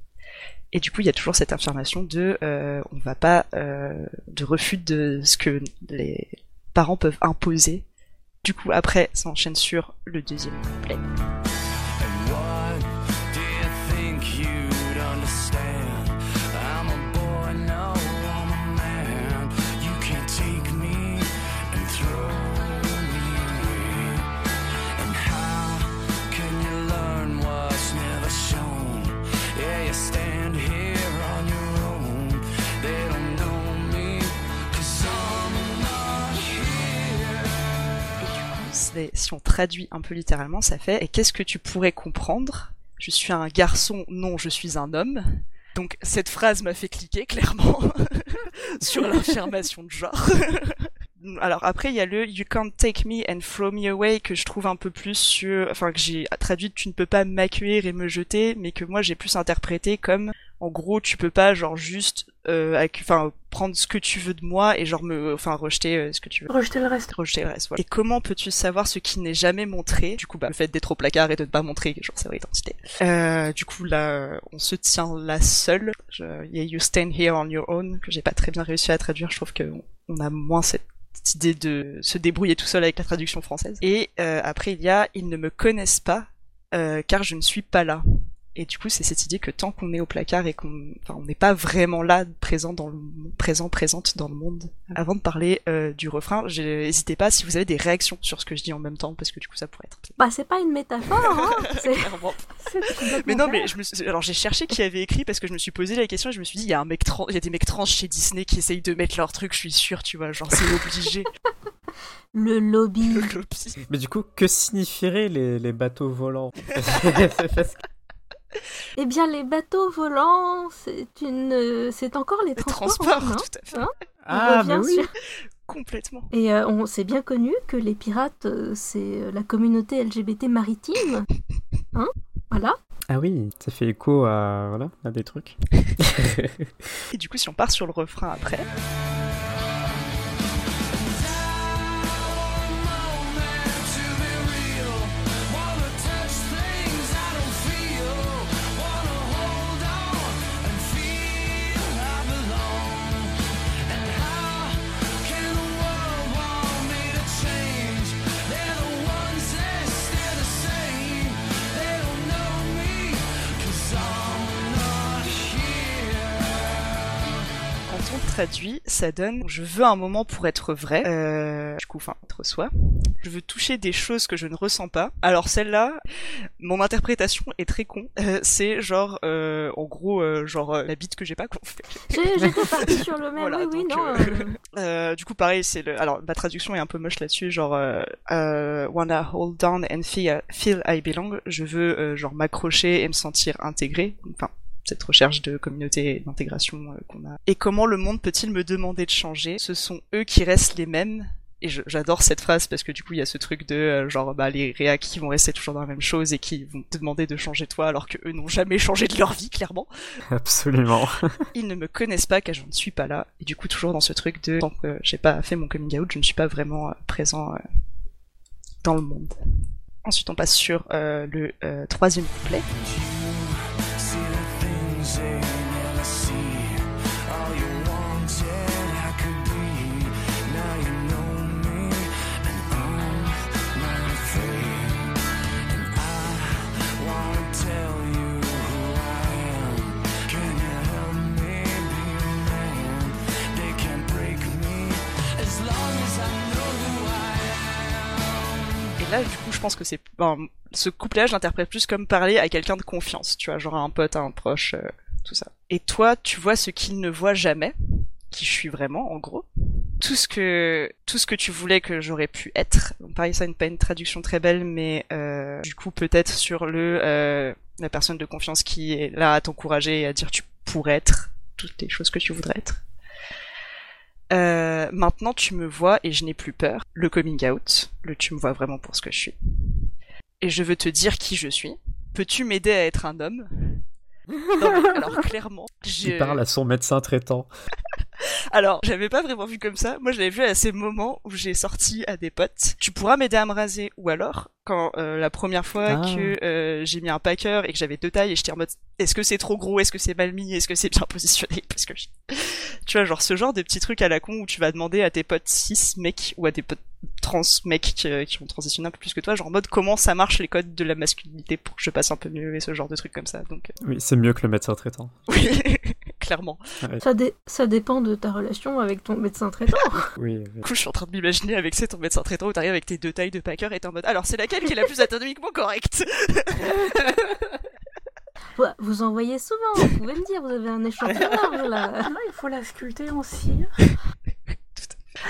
Et du coup, il y a toujours cette affirmation de euh, on va pas euh, de refus de ce que les parents peuvent imposer. Du coup, après, ça enchaîne sur le deuxième couplet. Si on traduit un peu littéralement, ça fait Et qu'est-ce que tu pourrais comprendre? Je suis un garçon, non, je suis un homme. Donc cette phrase m'a fait cliquer clairement sur l'affirmation de genre. Alors après, il y a le You can't take me and throw me away que je trouve un peu plus sur, enfin que j'ai traduit tu ne peux pas m'accueillir et me jeter, mais que moi j'ai plus interprété comme en gros tu peux pas genre juste, euh, enfin prendre ce que tu veux de moi et genre me, enfin rejeter euh, ce que tu veux. Rejeter le reste. Rejeter le reste, voilà. Et comment peux-tu savoir ce qui n'est jamais montré? Du coup, bah, le fait d'être au placard et de ne pas montrer genre sa vraie identité. Euh, du coup, là, on se tient là seul. Je- Il y a You Stand Here on Your Own que j'ai pas très bien réussi à traduire. Je trouve que on a moins cette cette idée de se débrouiller tout seul avec la traduction française. Et euh, après, il y a Ils ne me connaissent pas euh, car je ne suis pas là. Et du coup, c'est cette idée que tant qu'on est au placard et qu'on, enfin, on n'est pas vraiment là, présent dans le présent, présente dans le monde. Avant de parler euh, du refrain, n'hésitez pas si vous avez des réactions sur ce que je dis en même temps, parce que du coup, ça pourrait être. Bah, c'est pas une métaphore, hein c'est- Mais non, mais je me suis... alors j'ai cherché qui avait écrit parce que je me suis posé la question et je me suis dit il y a un mec trans, il y a des mecs trans chez Disney qui essayent de mettre leur truc, je suis sûre, tu vois, genre c'est obligé. Le lobby. Le lobby. Mais du coup, que signifieraient les, les bateaux volants? Eh bien, les bateaux volants, c'est une, c'est encore les Le transports. transport, hein, tout à fait. Hein Ah, revient mais oui sur- Complètement. Et euh, on c'est bien connu que les pirates, euh, c'est euh, la communauté LGBT maritime. Hein Voilà. Ah oui, ça fait écho à, voilà, à des trucs. Et du coup, si on part sur le refrain après. Traduit, ça donne je veux un moment pour être vrai, euh, du coup, enfin, être soi. Je veux toucher des choses que je ne ressens pas. Alors celle-là, mon interprétation est très con. Euh, c'est genre, euh, en gros, euh, genre euh, la bite que j'ai pas, J'étais partie sur le même. Voilà, oui, oui, donc, non. Euh, du coup, pareil, c'est le. Alors, ma traduction est un peu moche là-dessus, genre wanna hold down and feel, feel I belong. Je veux euh, genre m'accrocher et me sentir intégré. Enfin, cette recherche de communauté et d'intégration euh, qu'on a. Et comment le monde peut-il me demander de changer? Ce sont eux qui restent les mêmes. Et j'adore cette phrase parce que du coup il y a ce truc de euh, genre bah les réacs qui vont rester toujours dans la même chose et qui vont te demander de changer toi alors que eux n'ont jamais changé de leur vie clairement Absolument. ils ne me connaissent pas car je ne suis pas là. Et du coup, toujours dans ce truc de tant que j'ai pas fait mon coming out, je ne suis pas vraiment euh, présent dans le monde. Ensuite, on passe sur euh, le euh, troisième couplet. Là, du coup, je pense que c'est ce couplet, je l'interprète plus comme parler à quelqu'un de confiance, tu vois, genre un pote, un proche, euh, Et toi, tu vois ce qu'il ne voit jamais, qui je suis vraiment, en gros. Tout ce que tout ce que tu voulais que j'aurais pu être. Donc, pareil, ça n'est pas une traduction très belle, mais euh, du coup peut-être sur le euh, la personne de confiance qui est là à t'encourager et à dire tu pourrais être toutes les choses que tu voudrais être. Euh, maintenant, tu me vois et je n'ai plus peur. Le coming out, le tu me vois vraiment pour ce que je suis. Et je veux te dire qui je suis. Peux-tu m'aider à être un homme? Non, mais alors clairement, je... Il parle à son médecin traitant. Alors, j'avais pas vraiment vu comme ça. Moi, je l'avais vu à ces moments où j'ai sorti à des potes. Tu pourras m'aider à me raser, ou alors quand euh, la première fois Ah. que euh, j'ai mis un packer et que j'avais deux tailles et j'étais en mode est-ce que c'est trop gros, est-ce que c'est mal mis, est-ce que c'est bien positionné? Parce que je- tu vois genre ce genre de petits trucs à la con où tu vas demander à tes potes cis mecs ou à des potes trans mecs qui, euh, qui ont transitionné un peu plus que toi genre en mode comment ça marche les codes de la masculinité pour que je passe un peu mieux et ce genre de trucs comme ça donc euh, Oui, c'est mieux que le médecin traitant. oui clairement Ça, dé- ça dépend de ta relation avec ton médecin traitant. Oui, oui. Du coup, je suis en train de m'imaginer avec c'est ton médecin traitant où t'arrives avec tes deux tailles de packer et t'es en mode alors c'est laquelle qui est la plus anatomiquement correcte? Ouais, vous en voyez souvent, vous pouvez me dire, vous avez un échantillon large là. Non, il faut la sculpter en cire.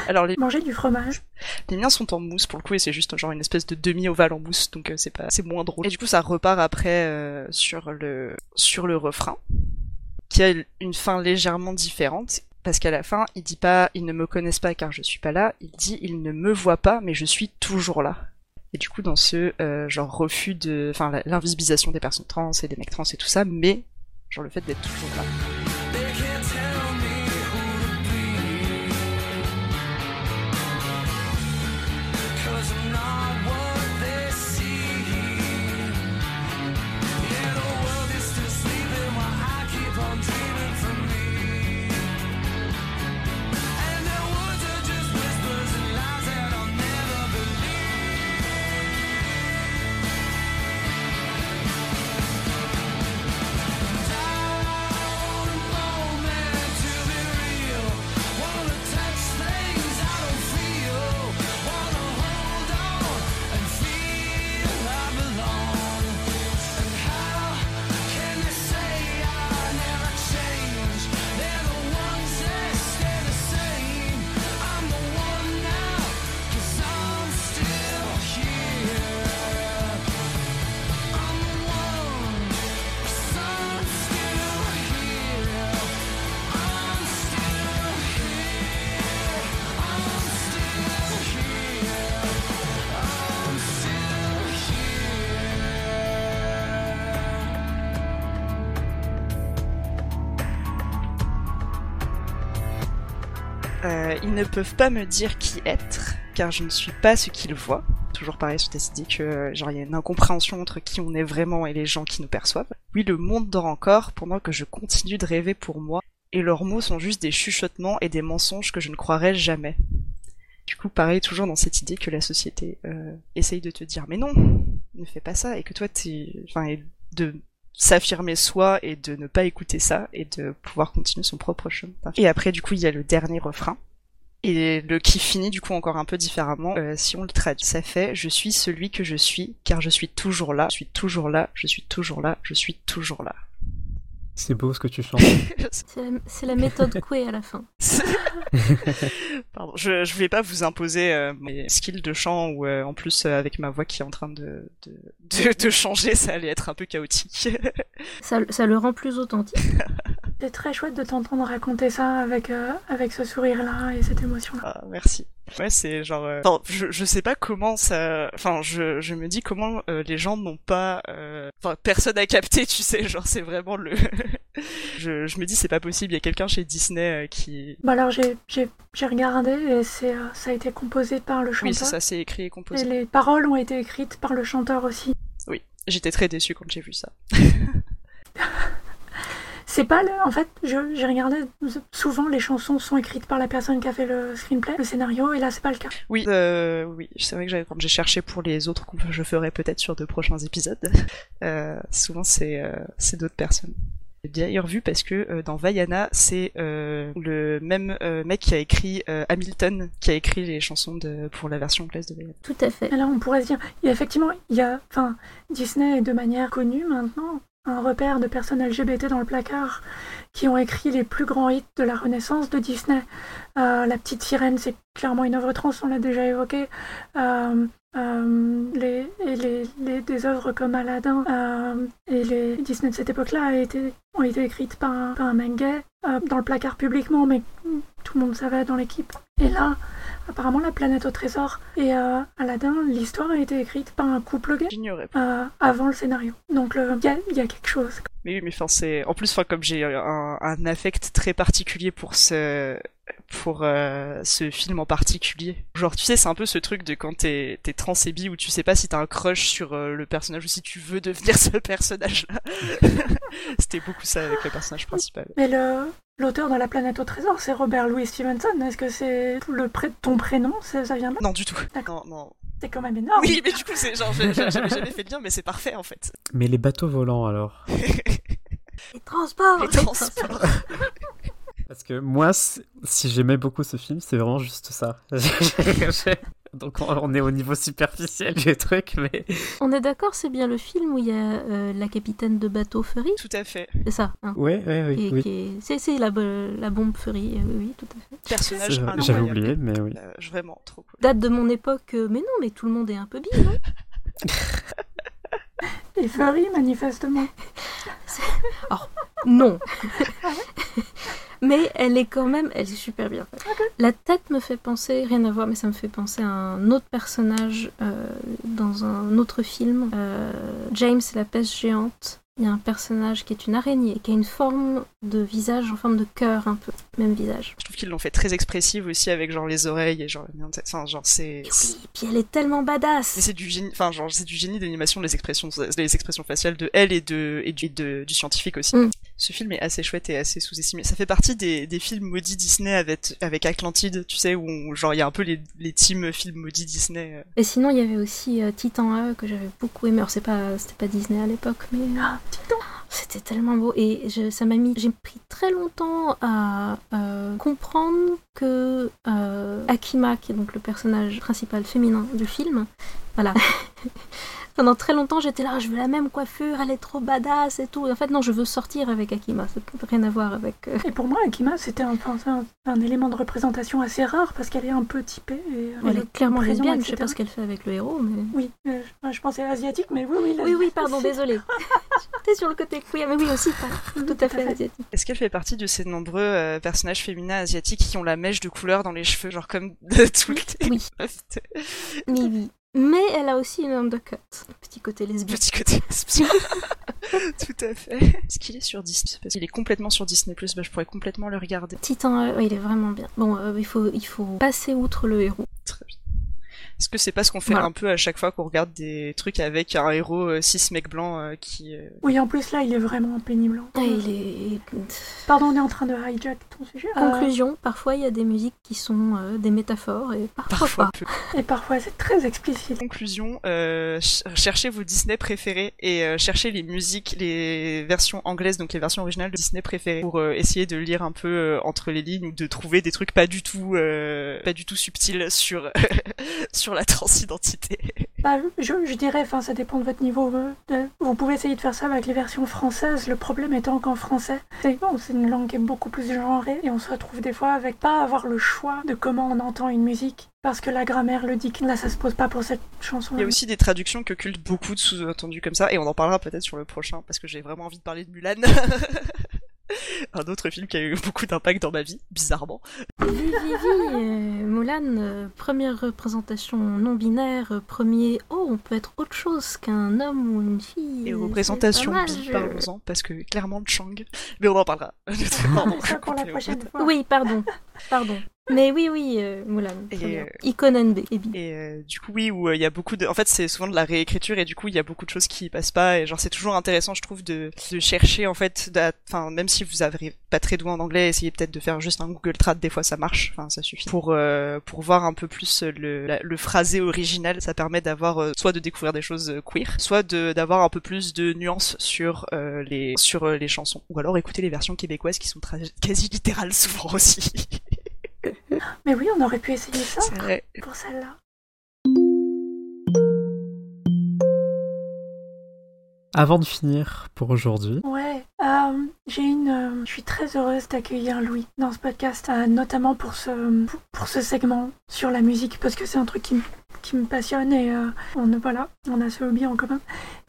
Alors les, Manger du fromage. les miens sont en mousse pour le coup et c'est juste genre une espèce de demi ovale en mousse donc euh, c'est pas c'est moins drôle. Et du coup ça repart après euh, sur le sur le refrain qui a une fin légèrement différente Parce qu'à la fin, il dit pas ils ne me connaissent pas car je suis pas là, il dit ils ne me voient pas mais je suis toujours là. Et du coup, dans ce euh, genre refus de, enfin l'invisibilisation des personnes trans et des mecs trans et tout ça, mais genre le fait d'être toujours là. Ne peuvent pas me dire qui être, car je ne suis pas ce qu'ils voient. Toujours pareil sur cette idée que genre il y a une incompréhension entre qui on est vraiment et les gens qui nous perçoivent. Oui, le monde dort encore pendant que je continue de rêver pour moi, et leurs mots sont juste des chuchotements et des mensonges que je ne croirais jamais. Du coup, pareil, toujours dans cette idée que la société euh, essaye de te dire mais non, ne fais pas ça, et que toi t'es, enfin, de s'affirmer soi et de ne pas écouter ça et de pouvoir continuer son propre chemin. Et après, du coup, il y a le dernier refrain. Et le qui finit du coup encore un peu différemment. Euh, si on le traduit, ça fait je suis celui que je suis, car je suis toujours là, je suis toujours là, je suis toujours là, je suis toujours là. C'est beau ce que tu chantes. C'est la, méthode Coué à la fin. Pardon, je, je voulais pas vous imposer euh, mes skills de chant ou euh, en plus euh, avec ma voix qui est en train de, de, de, de changer, ça allait être un peu chaotique. Ça, ça le rend plus authentique. C'est très chouette de t'entendre raconter ça avec, euh, avec ce sourire-là et cette émotion-là. Ah, merci. Ouais, c'est genre. euh, Enfin, je, je sais pas comment ça. Enfin, je, je me dis comment euh, les gens n'ont pas. Enfin, personne a capté, tu sais. Genre, c'est vraiment le. je, je me dis, c'est pas possible. Il y a quelqu'un chez Disney qui. Bah alors j'ai, j'ai, j'ai regardé et c'est, ça a été composé par le chanteur. Oui, c'est ça, c'est écrit et et composé. les paroles ont été écrites par le chanteur aussi. J'étais très déçue quand j'ai vu ça. C'est pas le... En fait, je- j'ai regardé, souvent les chansons sont écrites par la personne qui a fait le screenplay, le scénario, et là c'est pas le cas. Oui, euh, oui, c'est vrai que quand j'ai cherché pour les autres que je ferai peut-être sur de prochains épisodes, euh, souvent c'est euh, c'est d'autres personnes. J'ai d'ailleurs vu parce que euh, dans Vaiana, c'est euh, le même euh, mec qui a écrit euh, Hamilton, qui a écrit les chansons de, pour la version anglaise de Vaiana. Tout à fait. Là on pourrait se dire, il y a effectivement, il y a, enfin, Disney est de manière connue maintenant un repère de personnes LGBT dans le placard qui ont écrit les plus grands hits de la renaissance de Disney. Euh, la petite sirène, c'est clairement une œuvre trans, on l'a déjà évoqué. Euh, euh, les, et les, des œuvres comme Aladdin et les Disney de cette époque-là ont été écrites par un, par dans le placard publiquement, mais tout le monde savait dans l'équipe. Et là, apparemment, la planète au trésor et euh, Aladdin, l'histoire a été écrite par un couple gay J'ignorais euh, avant le scénario. Donc il y, a- il y a quelque chose. Mais oui, mais enfin c'est en plus enfin comme j'ai un, un affect très particulier pour ce pour euh, ce film en particulier. Genre tu sais c'est un peu ce truc de quand t'es t'es trans et bi où tu sais pas si t'as un crush sur euh, le personnage ou si tu veux devenir ce personnage là. C'était beaucoup ça avec le personnage principal. Mais le l'auteur de La planète au trésor, c'est Robert Louis Stevenson. Est-ce que c'est le pré- ton prénom Ça vient de là? Non du tout. D'accord. Non non. C'est quand même énorme. Oui mais du coup c'est genre j'ai- j'ai- j'avais jamais fait le lien mais c'est parfait en fait. Mais les bateaux volants alors Les transports Les transports. Parce que moi, si j'aimais beaucoup ce film, c'est vraiment juste ça. Donc on est au niveau superficiel du truc, mais On est d'accord, c'est bien le film où il y a euh, la capitaine de bateau Fury? Tout à fait. C'est ça, hein ouais, ouais, Qui oui, oui. est- C'est la, bo- la bombe Fury, euh, oui, oui, tout à fait. Personnage. J'avais oublié, mais oui. Euh, vraiment trop cool. Date de mon époque, mais non, mais tout le monde est un peu bi, non Et Furry, manifestement. Non Mais elle est quand même, elle est super bien faite. La tête me fait penser, rien à voir, mais ça me fait penser à un autre personnage euh, dans un autre film. Euh, James et la peste géante. Il y a un personnage qui est une araignée, qui a une forme de visage en forme de cœur un peu, même visage. Je trouve qu'ils l'ont fait très expressive aussi avec genre les oreilles et genre, enfin, genre c'est. Oui, puis elle est tellement badass. C'est du génie, enfin genre c'est du génie d'animation les expressions, les expressions faciales de elle et de et du, de- du scientifique aussi. Mm. Ce film est assez chouette et assez sous-estimé. Ça fait partie des, des films maudits Disney avec avec Atlantide, tu sais où on- genre il y a un peu les les teams films maudits Disney. euh. Et sinon, il y avait aussi euh, Titan A que j'avais beaucoup aimé. Alors, c'est pas, c'était pas Disney à l'époque, mais Ah, Titan. C'était tellement beau. Et ça m'a mis, j'ai pris très longtemps à euh, comprendre que euh, Akima, qui est donc le personnage principal féminin du film, voilà. Pendant très longtemps, j'étais là, je veux la même coiffure, elle est trop badass et tout. Et en fait, non, je veux sortir avec Akima. Ça n'a rien à voir avec. euh, Et pour moi, Akima, c'était un, élément de représentation assez rare parce qu'elle est un peu typée. Et, Elle et est clairement lesbienne. Je sais pas ce qu'elle fait avec le héros, mais. Oui, euh, je, je pensais asiatique, mais oui, oui. la- Oui, oui, pardon, désolée. J'étais sur le côté queer, mais oui aussi, pas tout à fait asiatique. Est-ce qu'elle fait partie de ces nombreux euh, personnages féminins asiatiques qui ont la mèche de couleur dans les cheveux, genre comme de tout le. Oui, oui. Mais elle a aussi une undercut. Petit côté lesbien. Petit côté lesbien. Tout à fait. Est-ce qu'il est sur Disney Parce qu'il est complètement sur Disney+, bah, je pourrais complètement le regarder. Titan, euh, ouais, il est vraiment bien. Bon, euh, il, faut, il faut passer outre le héros. Très bien. Est-ce que c'est pas ce qu'on fait Voilà. un peu à chaque fois qu'on regarde des trucs avec un héros euh, cis mec blanc euh, qui... euh, Oui, en plus, là, il est vraiment pénible. Ah, il est... Pardon, on est en train de hijack ton sujet. Euh, Conclusion, parfois il y a des musiques qui sont euh, des métaphores et parfois, Parfois pas. peu. et parfois, c'est très explicite. Conclusion, euh, ch- cherchez vos Disney préférés et euh, cherchez les musiques, les versions anglaises, donc les versions originales de Disney préférées, pour euh, essayer de lire un peu euh, entre les lignes ou de trouver des trucs pas du tout, euh, pas du tout subtils sur sur la transidentité. Bah, je, je dirais, enfin, ça dépend de votre niveau. de- Vous pouvez essayer de faire ça avec les versions françaises. Le problème étant qu'en français, c'est bon, c'est une langue qui est beaucoup plus genrée et on se retrouve des fois avec pas avoir le choix de comment on entend une musique parce que la grammaire le dit. Là, ça se pose pas pour cette chanson. Il y a aussi des traductions que cultent beaucoup de sous-entendus comme ça, et on en parlera peut-être sur le prochain, parce que j'ai vraiment envie de parler de Mulan. Un autre film qui a eu beaucoup d'impact dans ma vie, bizarrement. Vivi, euh, Mulan, euh, première représentation non binaire, euh, premier oh on peut être autre chose qu'un homme ou une fille. Et représentation bi, parlons-en, parce que clairement Chang. Mais on en parlera. Ça pour la prochaine fois. Oui, pardon, pardon. Mais oui, oui, euh, Mulan. Et, euh, Icône NB. et euh, du coup, oui, où euh, il y a beaucoup de. En fait, c'est souvent de la réécriture et du coup, il y a beaucoup de choses qui passent pas. Et genre, c'est toujours intéressant, je trouve, de, de chercher en fait. Enfin, même si vous avez pas très doué en anglais, essayez peut-être de faire juste un Google Trad. Des fois, ça marche. Enfin, ça suffit pour euh, pour voir un peu plus le la- le phrasé original. Ça permet d'avoir soit de découvrir des choses queer, soit de d'avoir un peu plus de nuances sur euh, les sur les chansons. Ou alors écouter les versions québécoises qui sont quasi littérales souvent aussi. Mais oui, on aurait pu essayer ça vrai. pour celle-là. Avant de finir pour aujourd'hui, Ouais, euh, j'ai une. euh, je suis très heureuse d'accueillir Louis dans ce podcast, euh, notamment pour ce pour, pour ce segment sur la musique parce que c'est un truc qui me qui me passionne et euh, on voilà, on a ce hobby en commun.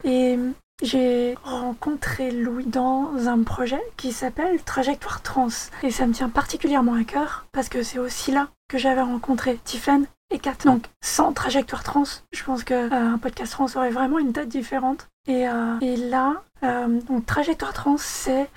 Et j'ai rencontré Louis dans un projet qui s'appelle Trajectoire Trans et ça me tient particulièrement à cœur parce que c'est aussi là que j'avais rencontré Tiffen et Kat. Donc sans Trajectoire Trans, je pense que euh, podcast trans aurait vraiment une tête différente. Et, euh, là, euh, Trajectoire Trans, c'est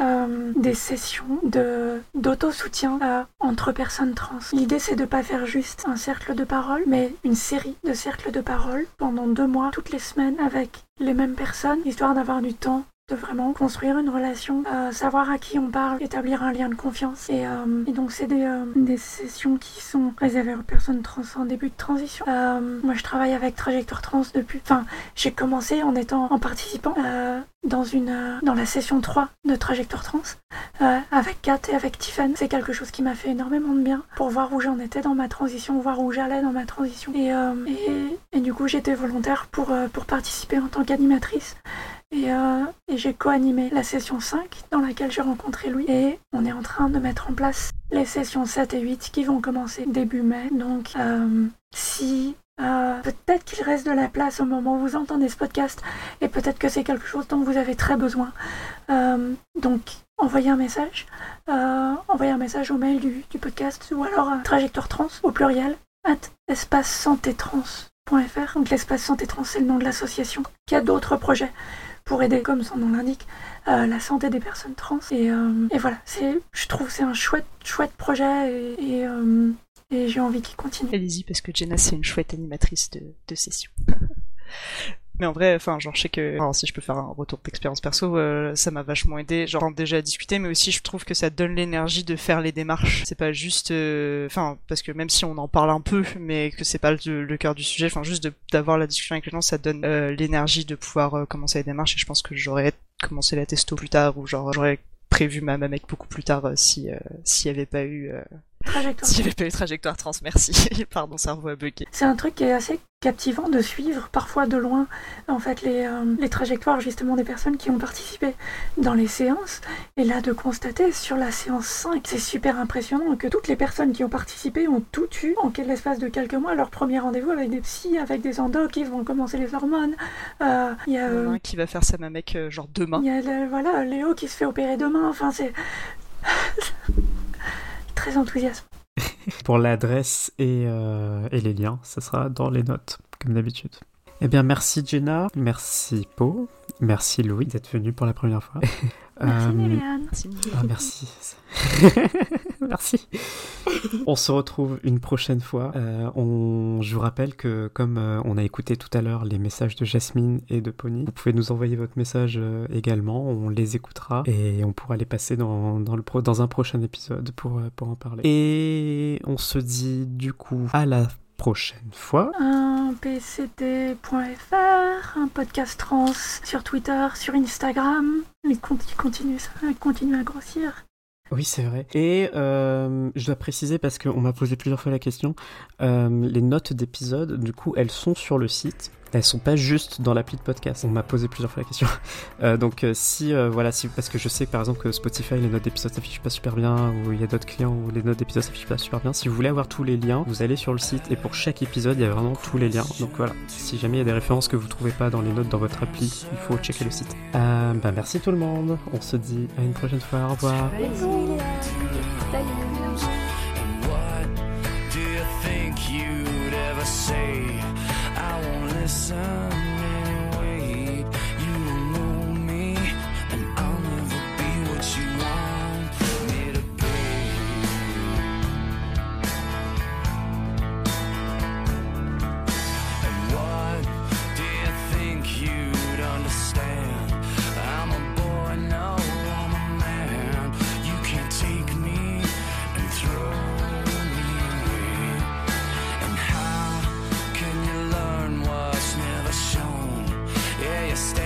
euh, des sessions de d'auto-soutien euh, entre personnes trans. L'idée, c'est de pas faire juste un cercle de parole, mais une série de cercles de parole pendant deux mois, toutes les semaines, avec les mêmes personnes, histoire d'avoir du temps de vraiment construire une relation, euh, savoir à qui on parle, établir un lien de confiance. Et, euh, donc c'est des, euh, des sessions qui sont réservées aux personnes trans en début de transition. Moi je travaille avec Trajectoire Trans depuis... Enfin, j'ai commencé en étant en participant dans, une, dans la session 3 de Trajectoire Trans avec Kat et avec Tiffen. C'est quelque chose qui m'a fait énormément de bien pour voir où j'en étais dans ma transition, voir où j'allais dans ma transition. Et, et, et du coup j'étais volontaire pour, pour participer en tant qu'animatrice. Et, euh, et j'ai co-animé la session 5 dans laquelle j'ai rencontré Louis. Et on est en train de mettre en place les sessions 7 et 8 qui vont commencer début mai. Donc euh, si euh, peut-être qu'il reste de la place au moment où vous entendez ce podcast et peut-être que c'est quelque chose dont vous avez très besoin. Donc envoyer un message, envoyer un message au mail du, podcast ou alors à trajectoire trans au pluriel at espace santé trans.fr. Donc l'espace santé trans c'est le nom de l'association qui a d'autres projets pour aider, comme son nom l'indique, euh, la santé des personnes trans. Et, euh, voilà, je trouve c'est un chouette, chouette projet et, et, euh, et j'ai envie qu'il continue. Allez-y, parce que Jenna, c'est une chouette animatrice de, de session. Mais en vrai, enfin, genre, je sais que, si je peux faire un retour d'expérience perso, euh, ça m'a vachement aidé. Genre, déjà à discuter, mais aussi, je trouve que ça donne l'énergie de faire les démarches. C'est pas juste, euh, enfin, parce que même si on en parle un peu, mais que c'est pas le, cœur du sujet, enfin, juste d'avoir la discussion avec les gens, ça donne euh, l'énergie de pouvoir euh, commencer les démarches. Et je pense que j'aurais commencé la testo plus tard, ou genre, j'aurais prévu ma mec beaucoup plus tard euh, si s'il y avait pas eu Trajectoire. s'il y avait pas eu trajectoire trans. Merci. Pardon, cerveau a bugué. C'est un truc qui est assez captivant de suivre, parfois de loin, en fait, les, euh, les trajectoires justement des personnes qui ont participé dans les séances. Et là, de constater sur la séance 5, c'est super impressionnant que toutes les personnes qui ont participé ont tout eu en quel espace de quelques mois leur premier rendez-vous avec des psys, avec des endocs, qui vont commencer les hormones. Euh, Il y a. Euh, un qui va faire ça ma mec euh, genre demain. il y a voilà, Léo qui se fait opérer demain, enfin c'est très enthousiasme. Pour l'adresse et, euh, et les liens, ça sera dans les notes, comme d'habitude. Eh bien, merci Jenna, merci Po, merci Louis d'être venu pour la première fois. Merci Euh. Merci, Miguel. Ah, merci. merci. On se retrouve une prochaine fois. Euh, on, je vous rappelle que comme euh, on a écouté tout à l'heure les messages de Jasmine et de Pony, vous pouvez nous envoyer votre message euh, également. On les écoutera et on pourra les passer dans, dans, le pro, dans un prochain épisode pour, euh, pour en parler. Et on se dit du coup à la prochaine fois. un pcd.fr, un podcast trans sur Twitter, sur Instagram. Il con- il continue, il continue à grossir. Oui, c'est vrai. Et euh, je dois préciser parce qu'on m'a posé plusieurs fois la question, euh, les notes d'épisode, du coup, elles sont sur le site. Elles sont pas juste dans l'appli de podcast. On m'a posé plusieurs fois la question. Euh, donc euh, si euh, voilà, si parce que je sais que par exemple que Spotify les notes d'épisode s'affichent pas super bien, ou il y a d'autres clients où les notes d'épisode s'affichent pas super bien. Si vous voulez avoir tous les liens, vous allez sur le site et pour chaque épisode il y a vraiment tous les liens. Donc voilà, si jamais il y a des références que vous trouvez pas dans les notes dans votre appli, il faut checker le site. Euh, bah merci tout le monde. On se dit à une prochaine fois. Au revoir. Salut. sun. stay.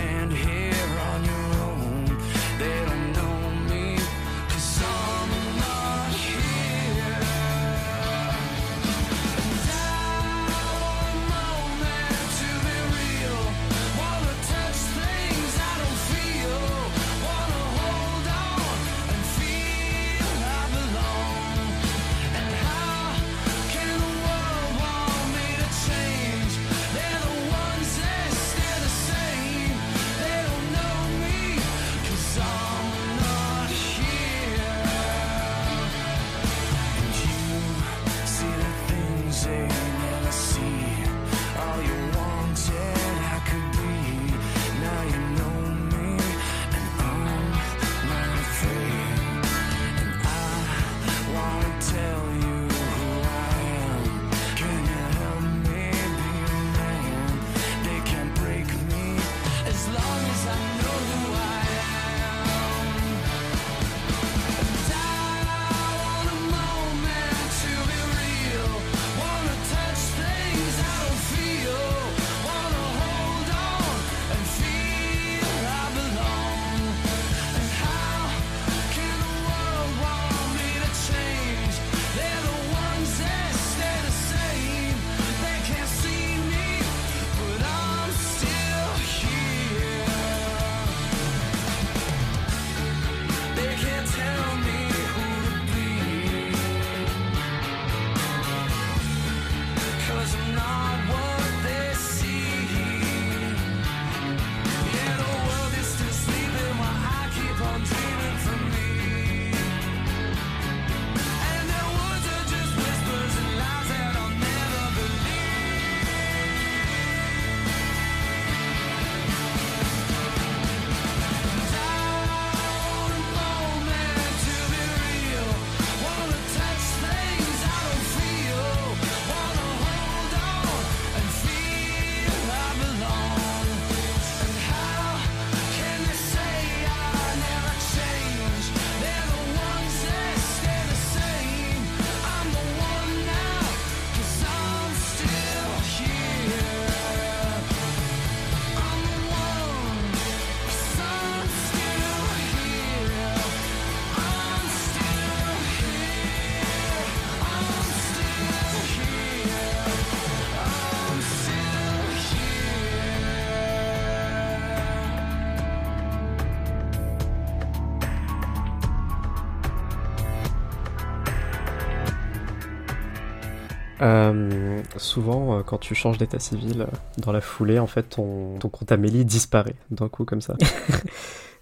Euh, souvent, euh, quand tu changes d'état civil, euh, dans la foulée, en fait, ton, ton compte Amélie disparaît d'un coup comme ça.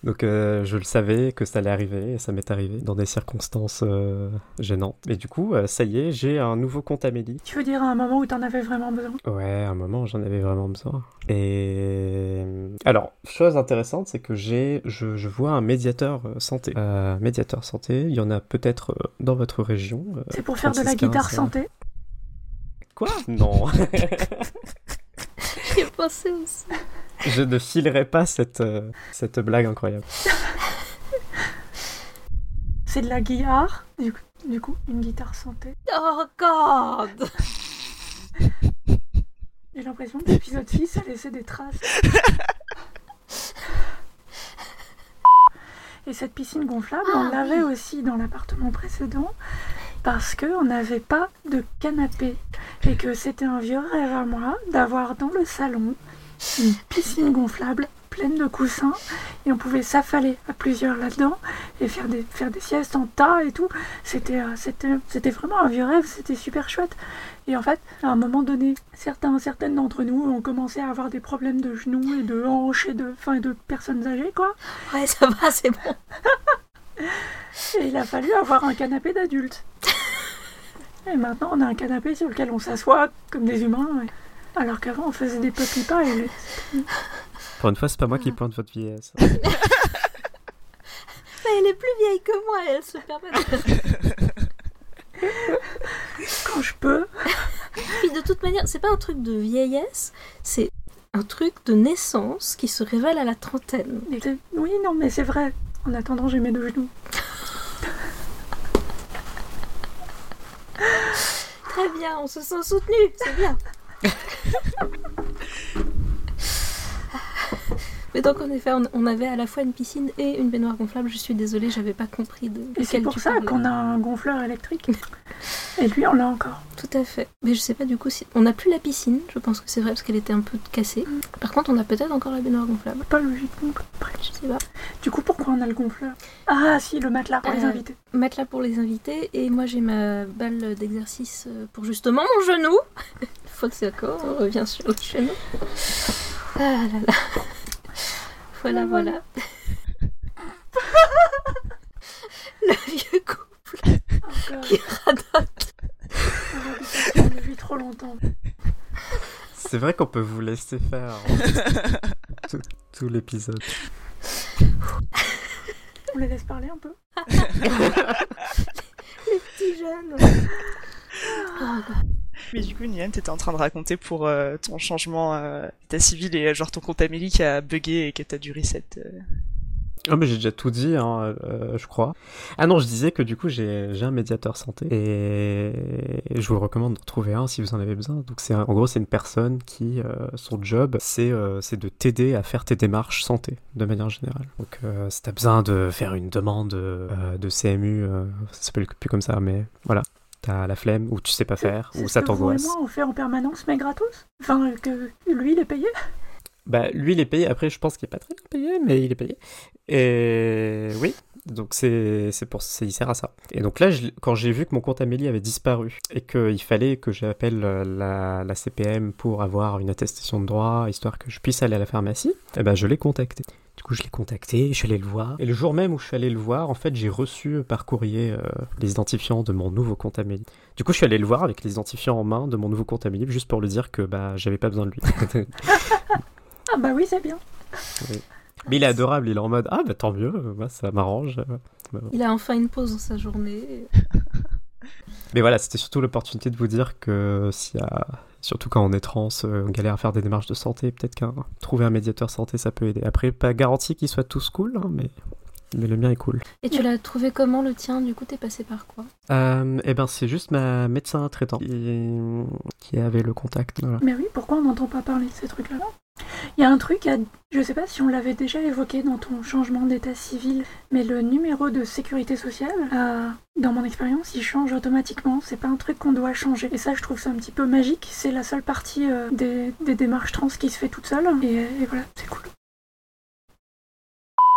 Donc euh, je le savais que ça allait arriver et ça m'est arrivé dans des circonstances euh, gênantes. Et du coup, euh, ça y est, j'ai un nouveau compte Amélie. Tu veux dire à un moment où t'en avais vraiment besoin? Ouais, à un moment, j'en avais vraiment besoin. Et alors, chose intéressante, c'est que j'ai, je, je vois un médiateur santé. Euh, médiateur santé, il y en a peut-être dans votre région. euh, C'est pour faire de la 36-15, guitare santé? Quoi Non, J'ai pensé aussi. je ne filerai pas cette, euh, cette blague incroyable. C'est de la guitare, du coup, du coup une guitare santé. Oh god J'ai l'impression que l'épisode 6 a laissé des traces. Et cette piscine gonflable, on Ah, l'avait aussi dans l'appartement précédent parce qu'on n'avait pas de canapé et que c'était un vieux rêve à moi d'avoir dans le salon une piscine gonflable pleine de coussins et on pouvait s'affaler à plusieurs là-dedans et faire des, faire des siestes en tas et tout. C'était euh, c'était c'était vraiment un vieux rêve, c'était super chouette. Et en fait, à un moment donné, certains, certaines d'entre nous ont commencé à avoir des problèmes de genoux et de hanches et de, et de personnes âgées, quoi. Ouais, ça va, c'est bon. Et il a fallu avoir un canapé d'adulte. Et maintenant, on a un canapé sur lequel on s'assoit comme des humains. ouais. Alors qu'avant, on faisait des petits pas et Pour une fois, c'est pas moi qui pointe votre vieillesse. Mais elle est plus vieille que moi, elle se permet de... quand je peux, Puis de toute manière, c'est pas un truc de vieillesse, c'est un truc de naissance qui se révèle à la trentaine. Oui, non, mais c'est vrai. En attendant, j'ai mes deux genoux. Très bien, on se sent soutenu, c'est bien. Mais donc en effet, on, on avait à la fois une piscine et une baignoire gonflable. Je suis désolée, j'avais pas compris de. C'est pour ça qu'on a un gonfleur électrique. Et lui, on l'a encore. Tout à fait. Mais je sais pas du coup si. On n'a plus la piscine, je pense que c'est vrai parce qu'elle était un peu cassée. Par contre, on a peut-être encore la baignoire gonflable. Pas logiquement. Je sais pas. Du coup, pourquoi on a le gonfleur? Ah, si, le matelas pour les Euh, invités. Matelas pour les invités et moi j'ai ma balle d'exercice euh, pour justement mon genou. Fois que c'est d'accord, on revient sur le genou. Ah là là. Voilà, voilà. voilà. le vieux couple Encore. qui radote. On a depuis trop longtemps. C'est vrai qu'on peut vous laisser faire tout, tout l'épisode. On les laisse parler un peu Petit jeune. Oh, God. Mais du coup, Nian, t'étais en train de raconter pour euh, ton changement euh, d'état civil et euh, genre ton compte Amélie qui a bugué et que t'as dû reset. euh. Ah mais j'ai déjà tout dit, hein, euh, je crois. Ah non, je disais que du coup j'ai un médiateur santé et je vous recommande de trouver un si vous en avez besoin. Donc c'est en gros c'est une personne qui son job c'est de t'aider à faire tes démarches santé de manière générale. Donc si t'as besoin de faire une demande de CMU, ça s'appelle plus comme ça, mais voilà. T'as la flemme ou tu sais pas faire ou ça t'angoisse. moi, on fait en permanence, mais gratos? Enfin, que lui, il est payé? Bah, lui, il est payé. Après, je pense qu'il est pas très bien payé, mais il est payé. Et oui, donc c'est c'est pour c'est- il sert à ça. Et donc là, je- quand j'ai vu que mon compte Amélie avait disparu et qu'il fallait que j'appelle euh, la, la CPM pour avoir une attestation de droit, histoire que je puisse aller à la pharmacie, eh ben je l'ai contacté. Du coup, je l'ai contacté, je suis allé le voir. Et le jour même où je suis allé le voir, en fait, j'ai reçu par courrier euh, les identifiants de mon nouveau compte Amélie. Du coup, je suis allé le voir avec les identifiants en main de mon nouveau compte Amélie, juste pour lui dire que bah j'avais pas besoin de lui. Ah bah oui, c'est bien. Mais il est adorable, il est en mode Ah bah tant mieux, moi ça m'arrange. Il a enfin une pause dans sa journée. Mais voilà, c'était surtout l'opportunité de vous dire que s'il y a. Surtout quand on est trans, euh, on galère à faire des démarches de santé, peut-être qu'un trouver un médiateur santé ça peut aider. Après, pas garanti qu'ils soient tous cool, hein, mais... mais le mien est cool. Et tu l'as trouvé comment le tien? Du coup, t'es passé par quoi? Euh, eh ben, c'est juste ma médecin traitant qui, qui avait le contact. Voilà. Mais oui, pourquoi on n'entend pas parler de ces trucs-là? Il y a un truc, à... je sais pas si on l'avait déjà évoqué dans ton changement d'état civil, mais le numéro de sécurité sociale, euh, dans mon expérience, il change automatiquement. C'est pas un truc qu'on doit changer. Et ça, je trouve ça un petit peu magique. C'est la seule partie euh, des, démarches trans qui se fait toute seule. Et voilà, c'est cool.